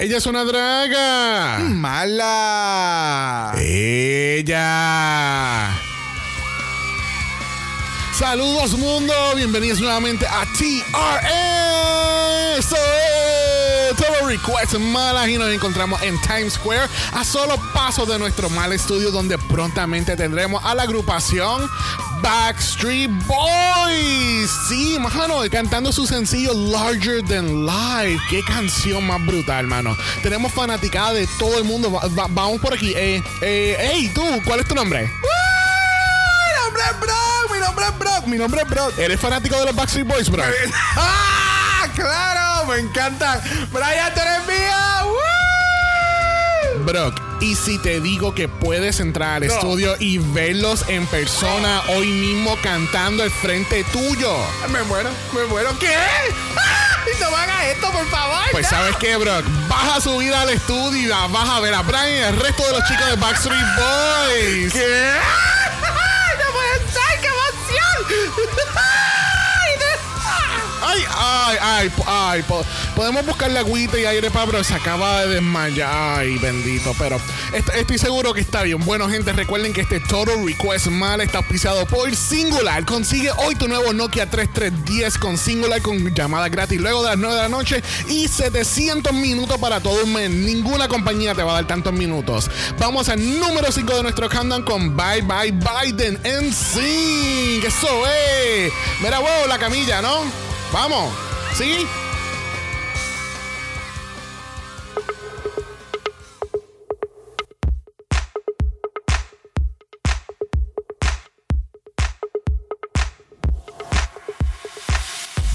Ella es una draga. Mala. Ella. Saludos mundo, bienvenidos nuevamente a TRS. Esto es Todo Request Malas y nos encontramos en Times Square a solo paso de nuestro mal estudio donde prontamente tendremos a la agrupación Backstreet Boys. Sí, mano, cantando su sencillo Larger Than Life. Qué canción más brutal, mano. Tenemos fanaticada de todo el mundo. Va- va- vamos por aquí. Eh, eh, hey, tú, ¿cuál es tu nombre? Mi nombre es Brock. Mi nombre es Brock. Mi nombre es Brock. ¿Eres fanático de los Backstreet Boys, bro? ¡Ah! ¡Claro! Me encantan. Brian, tú eres mía. ¡Woo! Brock, y si te digo que puedes entrar al estudio y verlos en persona hoy mismo cantando al frente tuyo? Me muero, me muero. ¿Qué? ¡Ah! No me hagas esto, por favor. Pues no. sabes qué, Brock, vas a subir al estudio y vas a ver a Brian y el resto de los chicos de Backstreet Boys. ¿Qué? ¡Ay, no puede ser! ¡Qué emoción! ¡Ay, Ay, ay, ay, po- ay, po- podemos buscarle agüita y aire para, pero se acaba de desmayar. Ay, bendito, pero est- estoy seguro que está bien. Bueno, gente, recuerden que este Total Request Mal está auspiciado por Singular. Consigue hoy tu nuevo Nokia 3310 con Singular con llamada gratis luego de las 9 de la noche y 700 minutos para todo un mes. Ninguna compañía te va a dar tantos minutos. Vamos al número 5 de nuestro countdown con Bye Bye Biden en Sync. Eso es. Mira, huevo, la camilla, ¿no? Vamos. ¿Sí?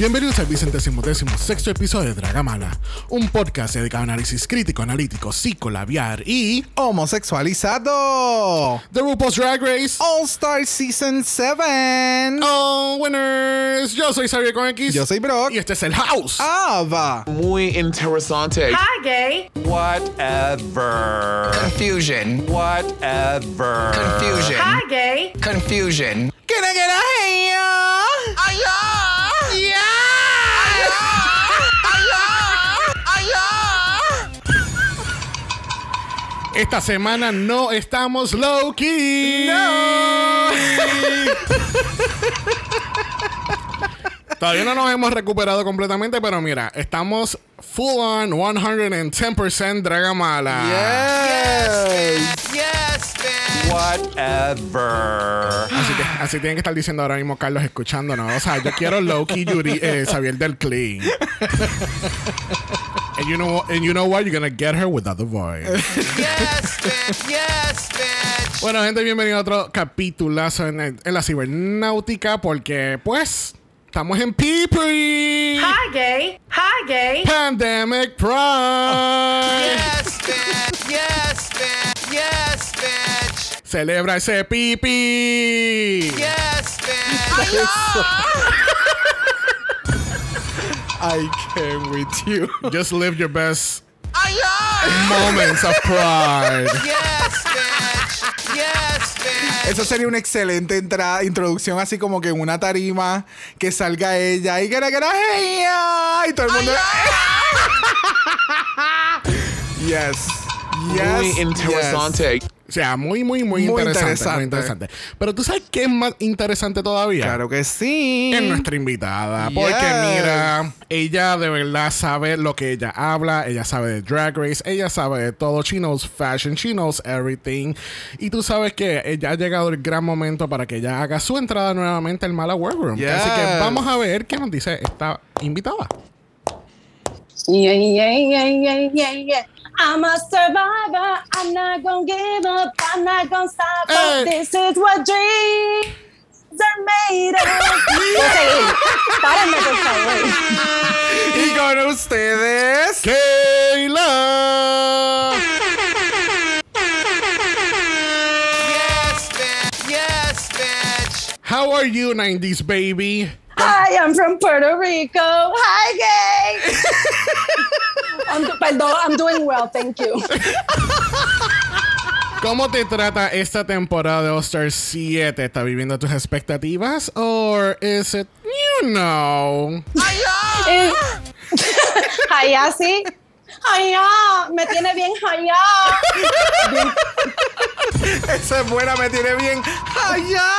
Bienvenidos al vicentésimo décimo sexto episodio de Dragamala, un podcast dedicado a análisis crítico, analítico, psicolabiar y Homosexualizado. The RuPaul's Drag Race. All Star Season 7. Oh, winners. Yo soy Xavier con X. Yo soy Brock. Y este es el House. Ava. Muy interesante. Hi, gay. Whatever. Confusion. Whatever. Confusion. Hi, gay. Confusion. ¿Quién es que era ella? Esta semana no estamos low-key. No. Todavía no nos hemos recuperado completamente, pero mira, estamos full on 110% Dragamala. Yes. Yes, man. Whatever. Así, que- así tienen que estar diciendo ahora mismo Carlos escuchándonos. O sea, yo quiero Loki, Yuri, eh, Xavier del Clean. and you know, and you know what? You're gonna get her without the voice. Yes, bitch. Yes, bitch. Bueno, gente, bienvenido a otro capitulazo en, el- en la cibernáutica porque, pues, estamos en Pipri. Hi, gay. Hi, gay. Pandemic Pride. Yes, bitch. Yes, bitch. Yes, bitch. Celebra ese pipi. Yes, bitch. I came with you. Just live your best moments of pride. Yes, bitch. Yes, bitch. Eso sería una excelente entrada, introducción así como que en una tarima que salga ella y que ella y todo el mundo. yes. Yes. Muy interesante. O sea, muy, muy, muy, Muy interesante, interesante. Muy interesante. Pero tú sabes qué es más interesante todavía. Claro que sí. Es nuestra invitada. Porque mira, ella de verdad sabe lo que ella habla. Ella sabe de Drag Race. Ella sabe de todo. She knows fashion. She knows everything. Y tú sabes que ella ha llegado el gran momento para que ella haga su entrada nuevamente al Mala Workroom. Yes. Así que vamos a ver qué nos dice esta invitada. Yeah, yeah, yeah, yeah, yeah, yeah. I'm a survivor. I'm not gonna give up. I'm not gonna stop. Hey. This is what dreams are made of. Ok, párenme, por favor. Y con ustedes. Kayla. Yes, bitch. Yes, bitch. How are you, 90s baby? Hi, I'm from Puerto Rico. Hi, gay. I'm, perdón, I'm doing well, thank you. ¿Cómo te trata esta temporada de All Star 7? ¿Está viviendo tus expectativas? ¿O is it, you know? Eh, Hi, Yasi. ¡Ay, ya! Me tiene bien allá. Esa es buena, me tiene bien. ¡Allá!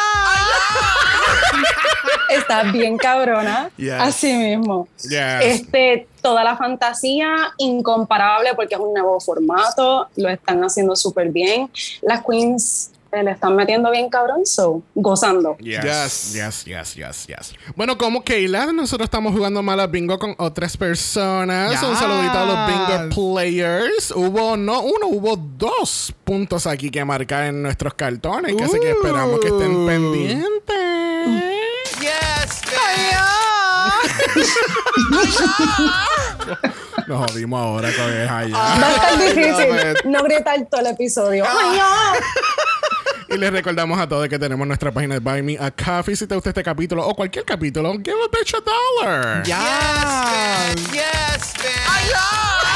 Está bien cabrona. Yes. Así mismo. Yes. Este, toda la fantasía incomparable porque es un nuevo formato, lo están haciendo súper bien. Las queens le están metiendo bien cabrón, so, gozando. Yes, Yes. yes, yes, yes. Bueno, como Keila, nosotros estamos jugando malas bingo con otras personas. Un saludito a los bingo players. Hubo no uno, hubo dos puntos aquí que marcar en nuestros cartones. Que así que esperamos que estén pendientes. Yes. Nos jodimos ahora con el allá. Va a estar Ay, difícil no, no gritar todo el episodio. ¡Ay, ya! Y les recordamos a todos que tenemos nuestra página de Buy Me a Coffee. Si te gusta este capítulo o cualquier capítulo, give a bitch a dollar. Yes. Yes, man.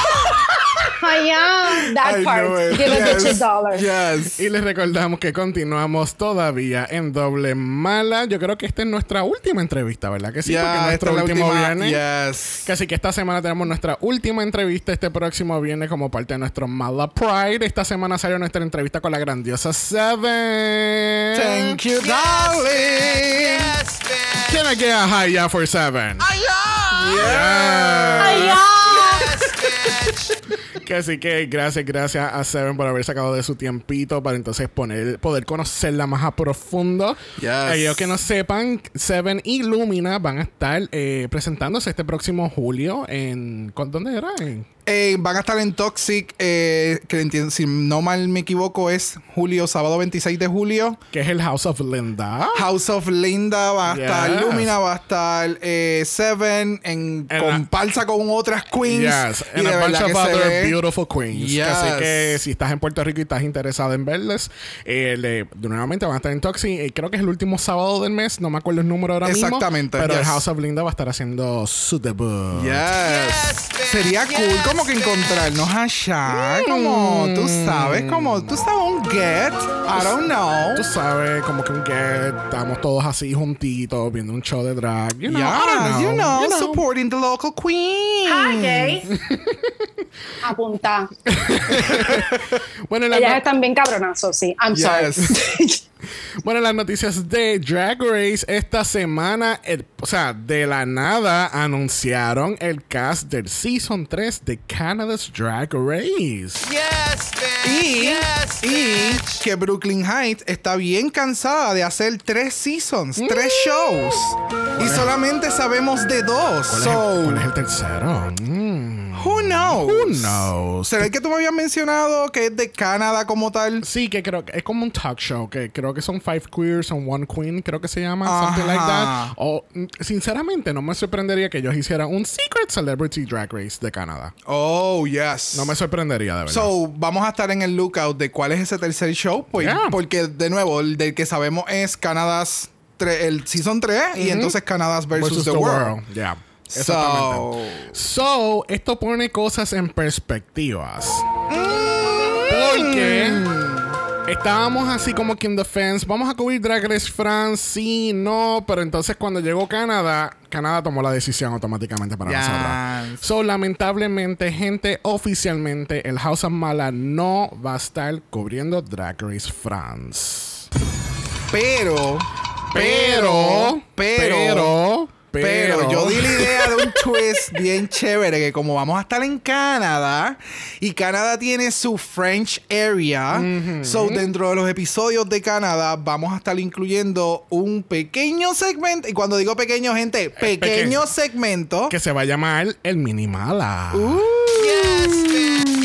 ¡Ay, ya! That I part. Give a bitch a Yes. dollar. Yes. Y les recordamos que continuamos todavía en doble mala. Yo creo que esta es nuestra última entrevista, ¿verdad? Que sí, porque nuestro esta es la último última. viernes. Yes. Así que esta semana tenemos nuestra última entrevista este próximo viernes como parte de nuestro Mala Pride. Esta semana salió nuestra entrevista con la grandiosa Seven. Thank you, darling. Yes, man. Can I get a high ya for Seven? ¡Ay, ya! Que así que gracias, gracias a Seven por haber sacado de su tiempito para entonces poner, poder conocerla más a profundo. Yes. Ellos que no sepan, Seven y Lumina van a estar eh, presentándose este próximo julio en... ¿con- ¿Dónde era? En- Eh, van a estar en Toxic, eh, que entiendo, si no mal me equivoco, es julio, sábado 26 de julio. que es el House of Linda. House of Linda va a Yes. estar, Lumina va a estar, eh, Seven en comparsa con otras queens. Yes, y and de a bunch verdad of que se other ve- beautiful queens. Yes. Así que si estás en Puerto Rico y estás interesado en verles, eh, le- nuevamente van a estar en Toxi. eh, creo que es el último sábado del mes, no me acuerdo el número ahora mismo. Exactamente, Pero el. House of Linda va a estar haciendo su debut. Yes. Sería cool como que encontrarnos allá, como tú sabes, como tú sabes un get, I don't know. Tú sabes, como que un get, estamos todos así juntitos viendo un show de drag. You know, I yeah, don't you know, you know. supporting the local queen. Hi, gay. Apunta. Bueno, en la Ellas están bien cabronazos, sí. I'm Yes. sorry. Bueno, en las noticias de Drag Race esta semana, el- o sea, de la nada anunciaron el cast del Season 3 de Canada's Drag Race. Yes. Y, yes, y man. que Brooklyn Heights está bien cansada de hacer tres seasons, tres shows. Y solamente sabemos de dos. ¿Cuál, So, es, el, cuál es el tercero? Mm. Who knows? Who knows? ¿Será el que tú me habías mencionado que es de Canadá como tal? Sí, que creo que es como un talk show, que creo que son Five Queers and One Queen, creo que se llama, something like that. O, mm, sinceramente, no me sorprendería que ellos hicieran un Secret Celebrity Drag Race de Canadá. Oh, yes. No me sorprendería, de verdad. So, vamos a estar en el lookout de cuál es ese tercer show. Pues, Yeah. Porque, de nuevo, el del que sabemos es Canada's tre- el Season 3 y entonces Canada's versus, the, World. Yeah. So, Exactamente. So, esto pone cosas en perspectivas. Porque estábamos así como que en defense. Vamos a cubrir Drag Race France, sí, no. Pero entonces cuando llegó Canadá, Canadá tomó la decisión automáticamente para Yes. nosotros. So, lamentablemente, gente, oficialmente, el House of Mala no va a estar cubriendo Drag Race France. pero, Pero, pero, pero, Pero yo di la idea de un twist bien chévere que como vamos a estar en Canadá y Canadá tiene su French area, so dentro de los episodios de Canadá vamos a estar incluyendo un pequeño segmento y cuando digo pequeño gente, pequeño pequeño. segmento que se va a llamar el Minimala. Yes, man. Yes, man.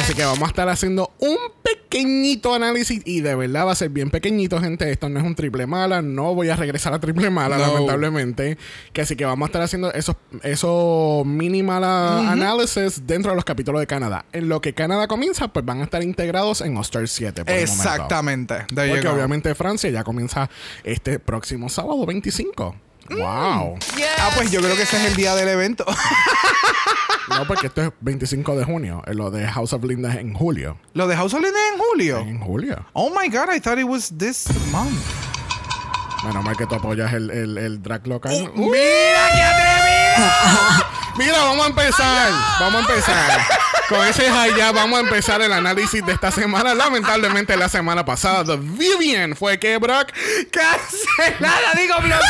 Así que vamos a estar haciendo un pequeñito análisis y de verdad va a ser bien pequeñito, gente. Esto no es un triple mala, no voy a regresar a triple mala, No. lamentablemente. Que así que vamos a estar haciendo esos, esos mini mala análisis dentro de los capítulos de Canadá. En lo que Canadá comienza, pues van a estar integrados en All Star 7. Por el momento. Exactamente. Porque obviamente Francia ya comienza este próximo sábado 25. Wow. Yes, Ah, pues yo creo que ese es el día del evento. No, porque esto es 25 de junio. eh, Lo de House of Linda es en julio. Lo de House of Linda en julio. En julio. Oh my god, I thought it was this month. Menos mal que tú apoyas el, el, el drag local. ¡Mira qué atrevido! Mira, vamos a empezar. Vamos a empezar. Con ese high ya vamos a empezar el análisis de esta semana. Lamentablemente la semana pasada, The Vivian fue que Brock. Cancelada, digo bloqueada.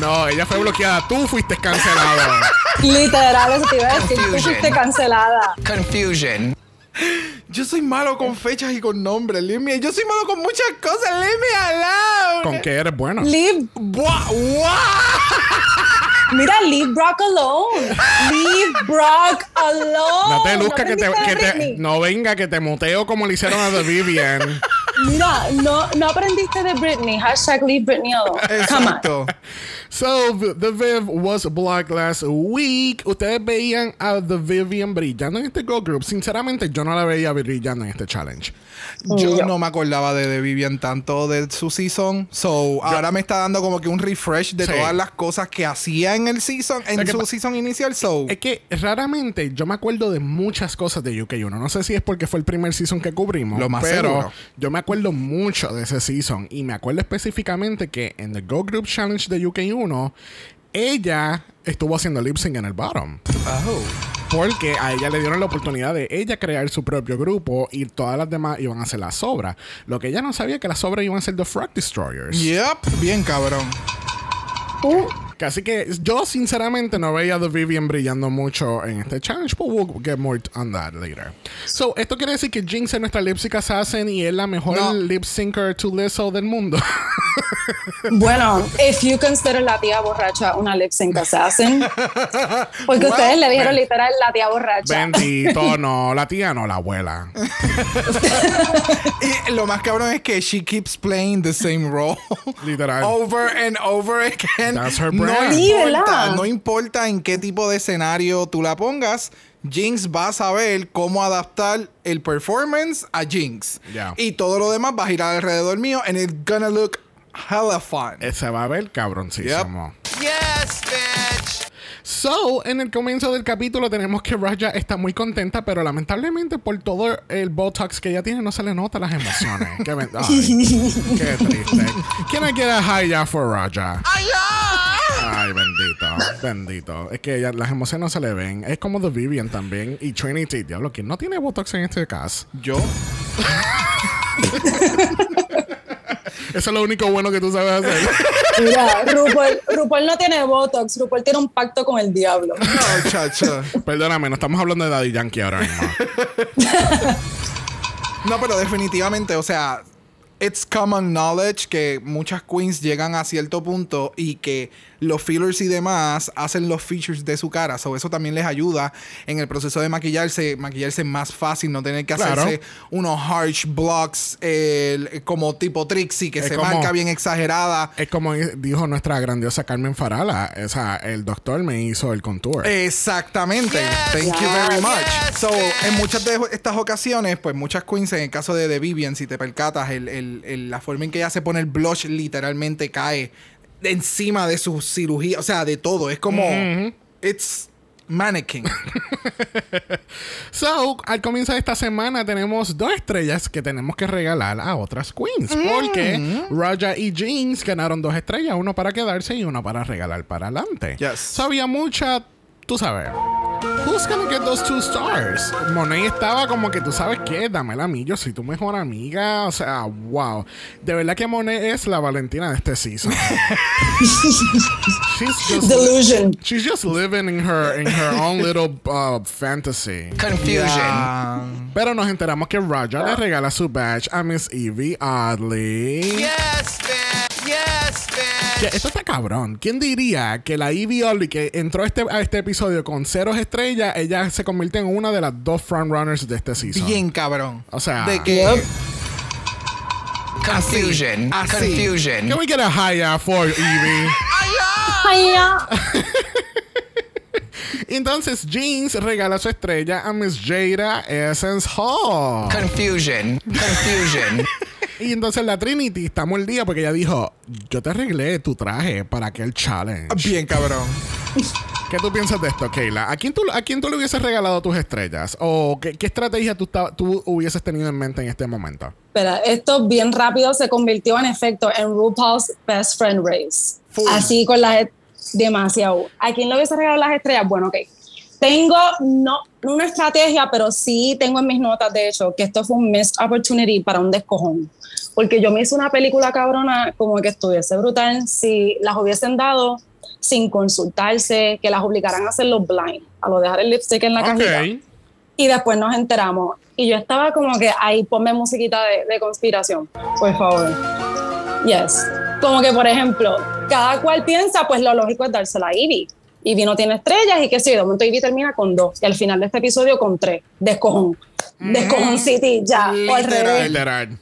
No, ella fue bloqueada. Tú fuiste cancelado. Literal, eso te iba a decir. Tú fuiste cancelada. Confusion. Yo soy malo con fechas y con nombres, leave me- Yo soy malo con muchas cosas, leave me alone. ¿Con qué eres bueno? Leave, Buah, buah. mira, leave Brock alone. Leave Brock alone. No te luzca que te, que te- no venga que te muteo como le hicieron a The Vivian. Mira, no, no aprendiste de Britney. Hashtag leave Britney alone. Exacto. So, The Viv was blocked last week. Ustedes veían a The Vivian brillando en este girl group. Sinceramente, yo no la veía brillando en este challenge. Yo Yo. no me acordaba de, de Vivian tanto de su season. So, ahora me está dando como que un refresh de Sí. todas las cosas que hacía en el season, en su season inicial. So, Es que raramente yo me acuerdo de muchas cosas de UK1. No sé si es porque fue el primer season que cubrimos. Lo más pero seguro. yo me acuerdo mucho de ese season. Y me acuerdo específicamente que en The Go Group Challenge de UK1, ella estuvo haciendo lip sync en el bottom. oh. Porque a ella le dieron la oportunidad de ella crear su propio grupo y todas las demás iban a hacer la sobra. Lo que ella no sabía que las sobras iban a ser The Frog Destroyers. Yep, bien cabrón. Uh, Así que yo sinceramente no veía a The Vivian brillando mucho en este challenge, but we'll get more on that later. So, esto quiere decir que Jinx es nuestra lip sync assassin y es la mejor No. lip syncer to Lizzo del mundo. bueno, if you consider la tía borracha una lip sync assassin. Porque Well, ustedes le dijeron ben- literal la tía borracha. Bendito, no, la tía no, la abuela. Y lo más cabrón es que she keeps playing the same role. Literal. Over and over again. That's her no brand. Sí, importa, no importa en qué tipo de escenario tú la pongas. Jinx va a saber cómo adaptar el performance a Jinx. Yeah. Y todo lo demás va a girar alrededor mío and it's gonna look hella fun. Se va a ver cabroncísimo. Yes, bitch. So, en el comienzo del capítulo tenemos que Raja está muy contenta, pero lamentablemente por todo el Botox que ella tiene no se le nota las emociones. qué, ay, qué triste. Can I get a high ya for Raja? Ay, bendito, bendito. Es que ella- las emociones no se le ven. Es como The Vivian también. Y Trinity, diablo, ¿quién no tiene Botox en este caso? Yo. Eso es lo único bueno que tú sabes hacer. Mira, RuPaul, RuPaul no tiene Botox. RuPaul tiene un pacto con el diablo. No, chacho. Perdóname, no estamos hablando de Daddy Yankee ahora mismo. No, pero definitivamente, o sea, it's common knowledge que muchas queens llegan a cierto punto y que los fillers y demás hacen los features de su cara. So, eso también les ayuda en el proceso de maquillarse, maquillarse más fácil, no tener que Claro. hacerse unos harsh blocks eh, como tipo Trixie, que Es se como- marca bien exagerada. Es como dijo nuestra grandiosa Carmen Farala. O sea, el doctor me hizo el contour. Exactamente. Yes. Thank you very much. Yes, so, en muchas de estas ocasiones, pues muchas queens, en el caso de, de Vivian, si te percatas, el, el- el- la forma en que ella se pone el blush literalmente cae encima de su cirugía, o sea, de todo. Es como. It's mannequin. So, al comienzo de esta semana tenemos dos estrellas que tenemos que regalar a otras queens. Porque Raja y Jinx ganaron dos estrellas, uno para quedarse y uno para regalar para adelante. Yes. So, había mucha, tú sabes. Who's gonna get those two stars? Monet estaba como que tú sabes qué, dámela a mí, yo soy tu mejor amiga. O sea, wow. De verdad que Monet es la Valentina de este season. She's just Delusion. She's just living in her in her own little uh, fantasy. Confusion. Pero nos enteramos que Raja le regala su badge a Miss Evie Oddly. Yes, bitch. Yes, bitch. esto está cabrón. ¿Quién diría que la Evie Oddly que entró a este, a este episodio con cero estrellas, ella se convirtió en una de las dos frontrunners de este season? bien cabrón. O sea- de que. Yep. Confusion. Así. Confusion. Can we get a high uh, for Evie? Ay, ya. Entonces, Jeans regala su estrella a Miss Jada Essence Hall. Confusion. Confusion. Y entonces la Trinity está mordida porque ella dijo: Yo te arreglé tu traje para aquel challenge. Bien cabrón. ¿Qué tú piensas de esto, Keila? ¿A quién tú, a quién tú le hubieses regalado tus estrellas? ¿O qué, qué estrategia tú, tú hubieses tenido en mente en este momento? Espera, esto bien rápido se convirtió en efecto en RuPaul's Best Friend Race. Así con las demasiado. ¿A quién le hubiese regalado las estrellas? Bueno, ok. Tengo no una estrategia, pero sí tengo en mis notas, de hecho, que esto fue un missed opportunity para un descojón. Porque yo me hice una película cabrona como que estuviese brutal si las hubiesen dado sin consultarse, que las obligaran a hacerlo blind, a lo dejar el lipstick en la cajita. Ok. Y después nos enteramos. Y yo estaba como que ahí, ponme musiquita de, de conspiración, por favor. Yes. Como que, por ejemplo, cada cual piensa, pues lo lógico es dársela a Ivy. Ivy no tiene estrellas y qué sé yo, de momento Ivy termina con dos. Y al final de este episodio con tres. Descojón. Descojón City, ya. O al Literal. revés. Literal.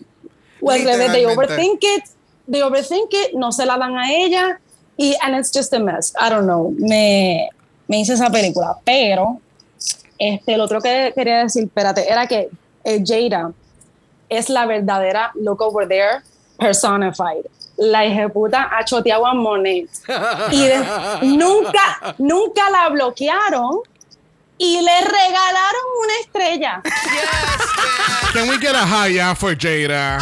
O al revés, they Literalmente. overthink it, they overthink it, no se la dan a ella y and it's just a mess. I don't know. Me, me hice esa película, pero este, el otro que quería decir, espérate, era que eh, Jada es la verdadera look over there personified. La ejecuta a choteado a Monet. Y de- nunca, nunca la bloquearon y le regalaron una estrella. Can we get a high for Jada?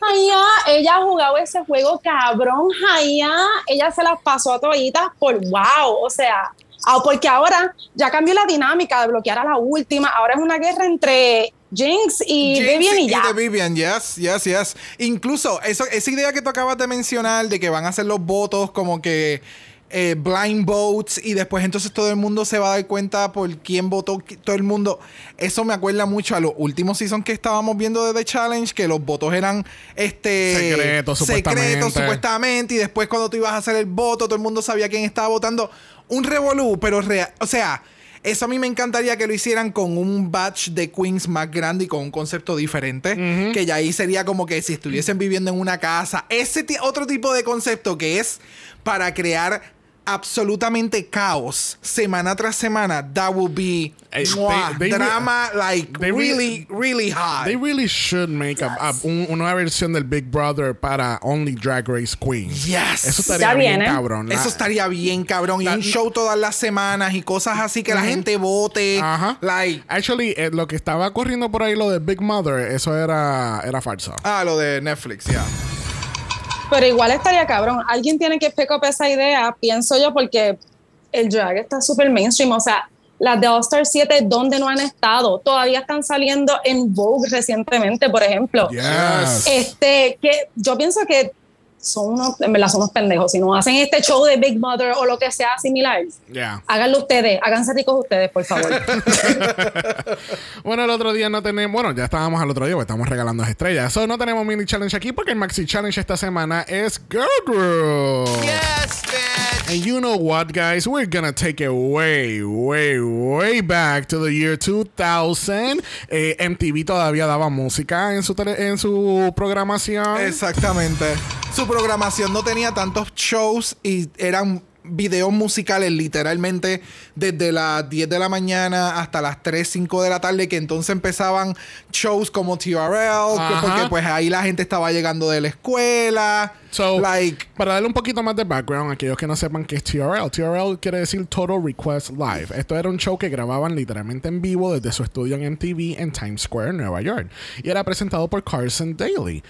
Jaya, ella ha jugado ese juego cabrón, Jaya, ella se las pasó a toditas por wow, o sea, ah, porque ahora ya cambió la dinámica de bloquear a la última, ahora es una guerra entre Jinx y Jinx Vivian y ya. de Vivian, yes, yes, yes. Incluso eso, esa idea que tú acabas de mencionar de que van a hacer los votos como que eh, blind votes y después entonces todo el mundo se va a dar cuenta por quién votó todo el mundo. Eso me acuerda mucho a los últimos seasons que estábamos viendo de The Challenge, que los votos eran este Secretos, supuestamente. secretos, supuestamente, y después cuando tú ibas a hacer el voto, todo el mundo sabía quién estaba votando. Un revolú, pero real, o sea, eso a mí me encantaría que lo hicieran con un batch de queens más grande y con un concepto diferente. Que ya ahí sería como que si estuviesen viviendo en una casa. Ese otro tipo de concepto que es para crear absolutamente caos semana tras semana. That would be Eh, ¡mua! they- they re- drama like they re- really, really hot. They really should make a, a- un- una versión del Big Brother para Only Drag Race Queens. Yes. Eso estaría Ya bien, viene. cabrón. La- Eso estaría bien, cabrón. Y La- un show todas las semanas y cosas así que la gente vote. Ajá. Like, Actually, eh, lo que estaba corriendo por ahí, lo de Big Mother, eso era, era falso. ah, lo de Netflix, ya. Pero igual estaría cabrón, alguien tiene que pick up esa idea, pienso yo, porque el drag está súper mainstream, o sea, las de All Star 7, ¿dónde no han estado? Todavía están saliendo en Vogue recientemente, por ejemplo. Yes. Este, que yo pienso que son unos, en verdad son unos pendejos. Si no hacen este show de Big Mother o lo que sea similar, Yeah. háganlo ustedes, háganse ricos ustedes, por favor. Bueno, el otro día no tenemos. Bueno, ya estábamos al otro día, porque estamos regalando estrellas. So, no tenemos mini challenge aquí porque el maxi challenge esta semana es Girl Group. Yes, bitch. And you know what, guys? We're gonna take it way, way, way back to the year 2000. Eh, MTV todavía daba música en su, tele- en su programación. Exactamente. Su programación no tenía tantos shows y eran videos musicales literalmente desde las 10 de la mañana hasta las 3, 5 de la tarde que entonces empezaban shows como TRL que porque pues ahí la gente estaba llegando de la escuela So, like para darle un poquito más de background a aquellos que no sepan qué es TRL. TRL quiere decir Total Request Live. Esto era un show que grababan literalmente en vivo desde su estudio en MTV en Times Square, Nueva York. Y era presentado por Carson Daly.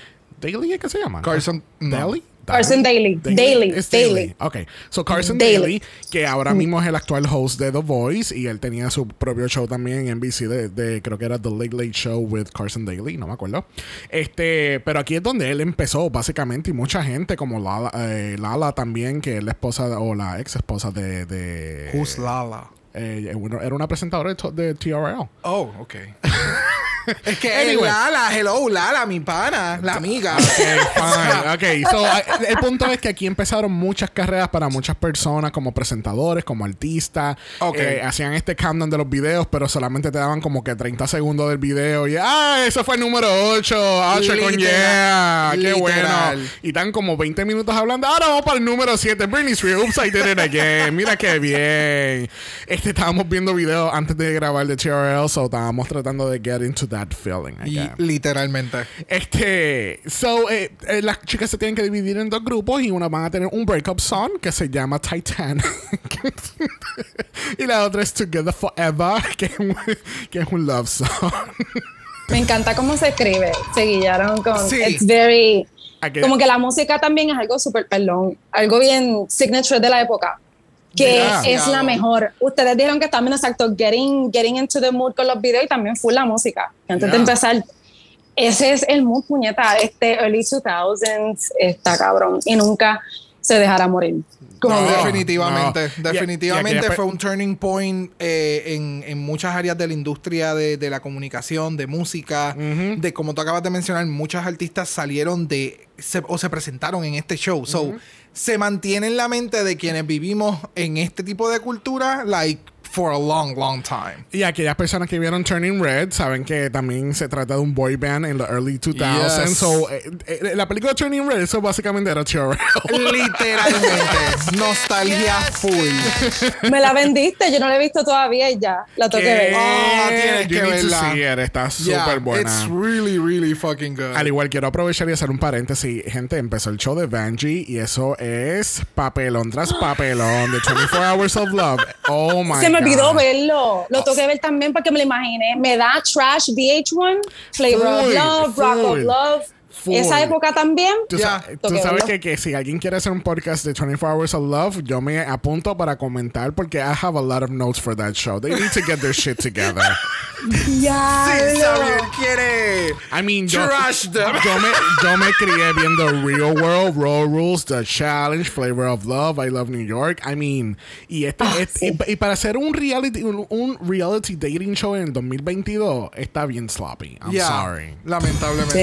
¿Daly es que se llama? Carson- no. Daly. Carson Daly. Daly. Daly. Ok. So Carson Daly. Daly, que ahora mismo es el actual host de The Voice y él tenía su propio show también en NBC de, de- creo que era The Late Late Show with Carson Daly, no me acuerdo. Este, pero aquí es donde él empezó básicamente y mucha gente como Lala, eh, Lala también, que es la esposa o la ex esposa de, de Who's Lala eh, bueno, era una presentadora de, de TRL. oh ok es que Anyway. Lala hello Lala mi pana la amiga Fine. Ok, so, eh, el punto es que aquí empezaron muchas carreras para muchas personas, como presentadores, como artistas. Ok. Eh, hacían este countdown de los videos, pero solamente te daban como que 30 segundos del video. Y, ah, eso fue el número 8. 8 con Literal. yeah. Qué Literal. bueno. Y están como 20 minutos hablando. Ahora vamos para el número 7. Britney Spears. Oops, I did it again. Mira qué bien. Este, estábamos viendo videos antes de grabar de TRL, so estábamos tratando de get into that feeling. Y again. literalmente Este, so, eh, eh, las chicas se tienen que dividir en dos grupos y una van a tener un breakup song que se llama Titanic. y la otra es Together Forever, que es un, que es un love song. Me encanta cómo se escribe. Se guiaron con. Sí. It's very. Aquella- Como que la música también es algo súper, perdón, algo bien signature de la época. Que Yeah. es la mejor. Ustedes dijeron que también, exacto, getting, getting into the mood con los videos y también fue la música. Antes de Yeah. empezar, ese es el mood, puñeta. Este early 2000s está cabrón y nunca se dejará morir. Como No. definitivamente, no. Definitivamente fue un turning point eh, en, en muchas áreas de la industria de, de la comunicación, de música, de como tú acabas de mencionar, muchas artistas salieron de se- o se presentaron en este show. So, se mantiene en la mente de quienes vivimos en este tipo de cultura, like, for a long, long time. Y aquellas personas que vieron Turning Red saben que también se trata de un boy band en los early 2000s. Yes. So, eh, eh, la película Turning Red, eso básicamente era TRL. Literalmente, nostalgia full. Me la vendiste, yo no la he visto todavía y ya, la tengo que ver. Ah, tienes You que verla. Está Yeah, súper buena. It's really, really fucking good. Al igual quiero aprovechar y hacer un paréntesis. Gente, empezó el show de Vanjie y eso es papelón tras papelón de 24 Hours of Love. Oh my Se me olvidó verlo. Lo tengo que ver también porque me lo imaginé. Me da Trash VH1, Flavor of Love, Rock of Love. Full. Esa época también. Tú, Ya, sa- tú sabes que, que si alguien quiere hacer un podcast de 24 Hours of Love, yo me apunto para comentar porque I have a lot of notes for that show. They need to get their shit together. Ya. Sí, Xavier quiere. I mean, yo, Trash them. yo, me, yo me crié viendo Real World, Raw Rules, The Challenge, Flavor of Love, I Love New York. I mean, y, este, Ah, este- y, y para hacer un reality, un, un reality dating show en el 2022 está bien sloppy. I'm Yeah, sorry. Lamentablemente.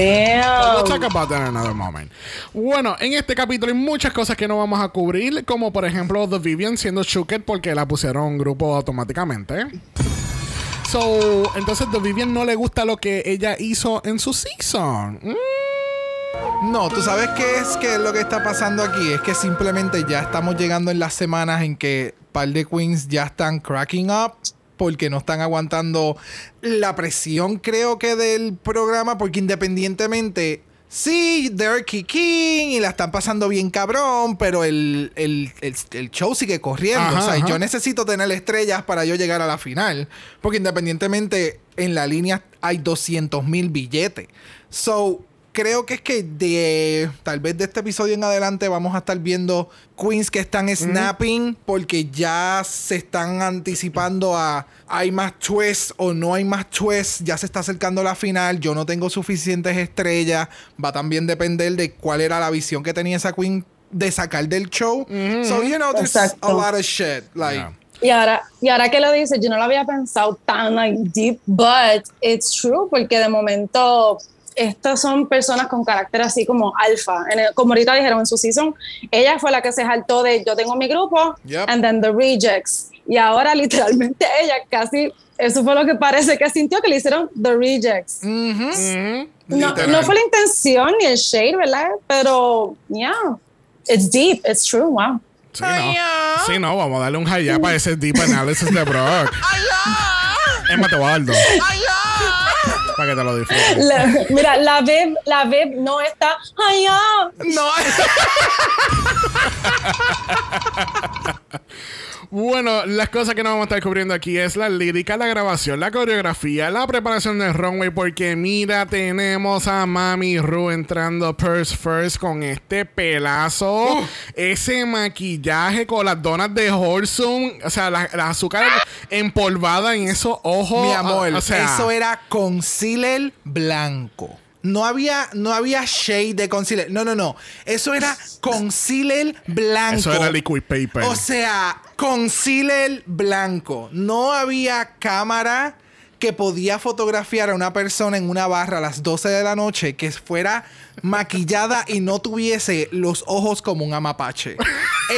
We'll talk about that in another moment. Bueno, en este capítulo hay muchas cosas que no vamos a cubrir, como por ejemplo The Vivian siendo Shooked porque la pusieron grupo automáticamente. So, entonces The Vivian no le gusta lo que ella hizo en su season. Mm. No, tú sabes qué es que lo que está pasando aquí es que simplemente ya estamos llegando en las semanas en que par de queens ya están cracking up porque no están aguantando la presión, creo que del programa, porque independientemente sí, they're kicking y la están pasando bien cabrón, pero el, el- el- el show sigue corriendo. Ajá, o sea, ajá. yo necesito tener estrellas para yo llegar a la final, porque independientemente en la línea hay 200 mil billetes. So, creo que es que de tal vez de este episodio en adelante vamos a estar viendo queens que están snapping porque ya se están anticipando a hay más twists o no hay más twists, ya se está acercando la final, yo no tengo suficientes estrellas, va también a depender de cuál era la visión que tenía esa queen de sacar del show. So, you know, there's Exacto. a lot of shit. Like, Yeah. Y ahora, y ahora que lo dices, yo no lo había pensado tan like, deep, but it's true, porque de momento estas son personas con carácter así como alfa. En el- como ahorita dijeron en su season, ella fue la que se saltó de yo tengo mi grupo, Yep. and then the rejects. Y ahora literalmente ella casi, eso fue lo que parece que sintió que le hicieron the rejects. No, Literal. no fue la intención ni el shade, ¿verdad? Pero, yeah, it's deep, it's true, wow. Sí, no. Sí, no, vamos a darle un high para ese deep analysis de Brock. Emma, te voy a dar dos. Para que te lo disfrutes. La- mira, la Viv, la Viv no está allá. no. Bueno, las cosas que no vamos a estar cubriendo aquí es la lírica, la grabación, la coreografía, la preparación del runway, porque mira, tenemos a Mami Ru entrando purse first con este pelazo, ese maquillaje con las donas de Horsum, o sea, la, la azúcar empolvada en esos ojos. Mi amor, o- o sea, eso era concealer blanco. No había, no había shade de concealer. No, no, no. Eso era concealer blanco. Eso era liquid paper. O sea, concealer blanco. No había cámara que podía fotografiar a una persona en una barra a las 12 de la noche que fuera maquillada y no tuviese los ojos como un amapache.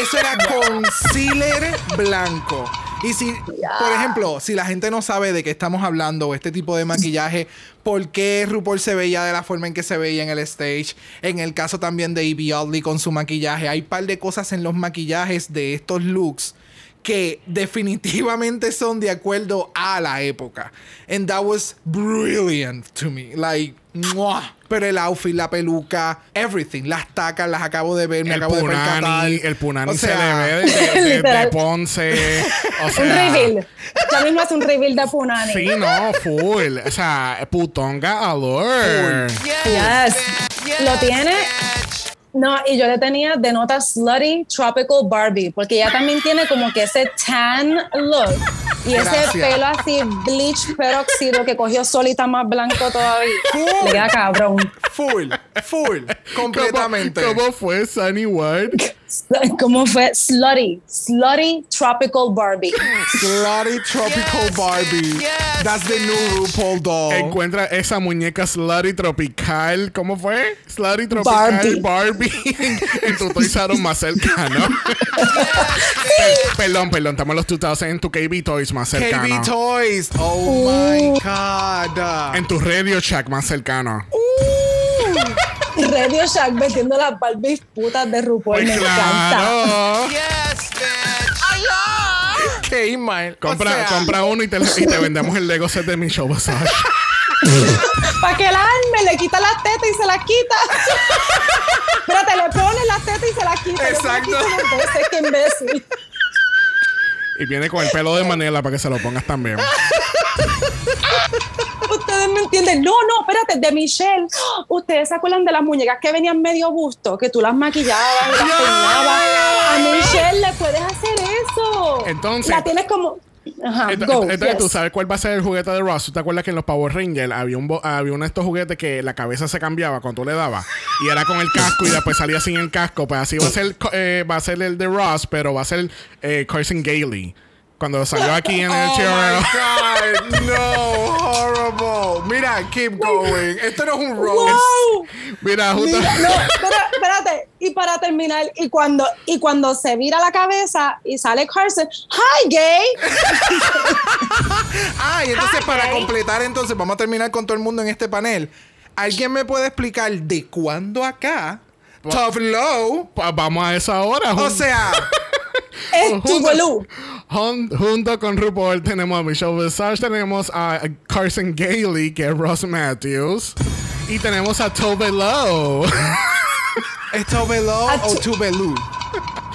Eso era concealer blanco. Y si, por ejemplo, si la gente no sabe de qué estamos hablando o este tipo de maquillaje, por qué RuPaul se veía de la forma en que se veía en el stage, en el caso también de Evie Oddly con su maquillaje, hay un par de cosas en los maquillajes de estos looks que definitivamente son de acuerdo a la época. And that was brilliant to me. Like, ¡mua! Pero el outfit, la peluca, everything, las tacas, las acabo de ver, me el acabo de percatar. punani, el punani O se sea, le ve de, de- de- de Literal. Ponce. O sea, un reveal. Ya mismo hace un reveal de Punani. Sí, no, full. O sea, putonga allure. Yes. Lo tiene. No, y yo le tenía de nota Slutty Tropical Barbie, porque ella también tiene como que ese tan look y ese Gracias. pelo así bleach peróxido que cogió solita más blanco todavía. Le queda cabrón. Full, full, completamente. ¿Cómo, cómo fue Sunny White? ¿Cómo fue? Slutty, Slutty Tropical Barbie. Slutty Tropical Yes, Barbie. yes, That's the new RuPaul doll. Encuentra esa muñeca Slutty Tropical. ¿Cómo fue? Slutty Tropical Barbie. En tu Toys R Us más cercano. perdón, perdón. Estamos en los 2000 en tu KB Toys más cercano. KB Toys. Oh my God. En tu Radio Shack más cercano. Radio Shack vendiendo las Barbies putas de RuPaul. Pues me encanta. claro. Yes, bitch. Qué. Compra, O sea, compra uno y te, y te vendemos el Lego set de mi show Massage. Para que la arme, le quita las tetas y se las quita. Espérate, le pone las tetas y se las quita. Exacto. veces, qué imbécil. Y viene con el pelo de Manela para que se lo pongas también. Ustedes me entienden. No, no, espérate, de Michelle. Ustedes se acuerdan de las muñecas que venían medio busto, que tú las maquillabas y las peinabas. A Michelle le puedes hacer eso. Entonces- La tienes como. Ajá, Ento- go. Entonces, yes. ¿tú sabes cuál va a ser el juguete de Ross? ¿Tú te acuerdas que en los Power Rangers había, un había uno de estos juguetes que la cabeza se cambiaba cuando tú le dabas? Y era con el casco y después salía sin el casco. Pues así va a ser, eh, va a ser el de Ross, pero va a ser eh, Carson Gailey. Cuando salió aquí en el Oh TRL. my God. No, horrible. Mira, keep going. Esto no es un roast. ¡Wow! Mira, justo. Mira, no, espérate. Y para terminar, y cuando, y cuando se vira la cabeza y sale Carson, ¡Hi, gay! Ah, y entonces Hi, para gay. completar, entonces vamos a terminar con todo el mundo en este panel. ¿Alguien me puede explicar de cuándo acá Tough Low? Pa- Vamos a eso ahora. O sea, Es junto- junto con RuPaul tenemos a Michelle Visage, tenemos a Carson Gailey, que es Ross Matthews. Y tenemos a Tove Lo. ¿es Ah, o tu- Tubelu?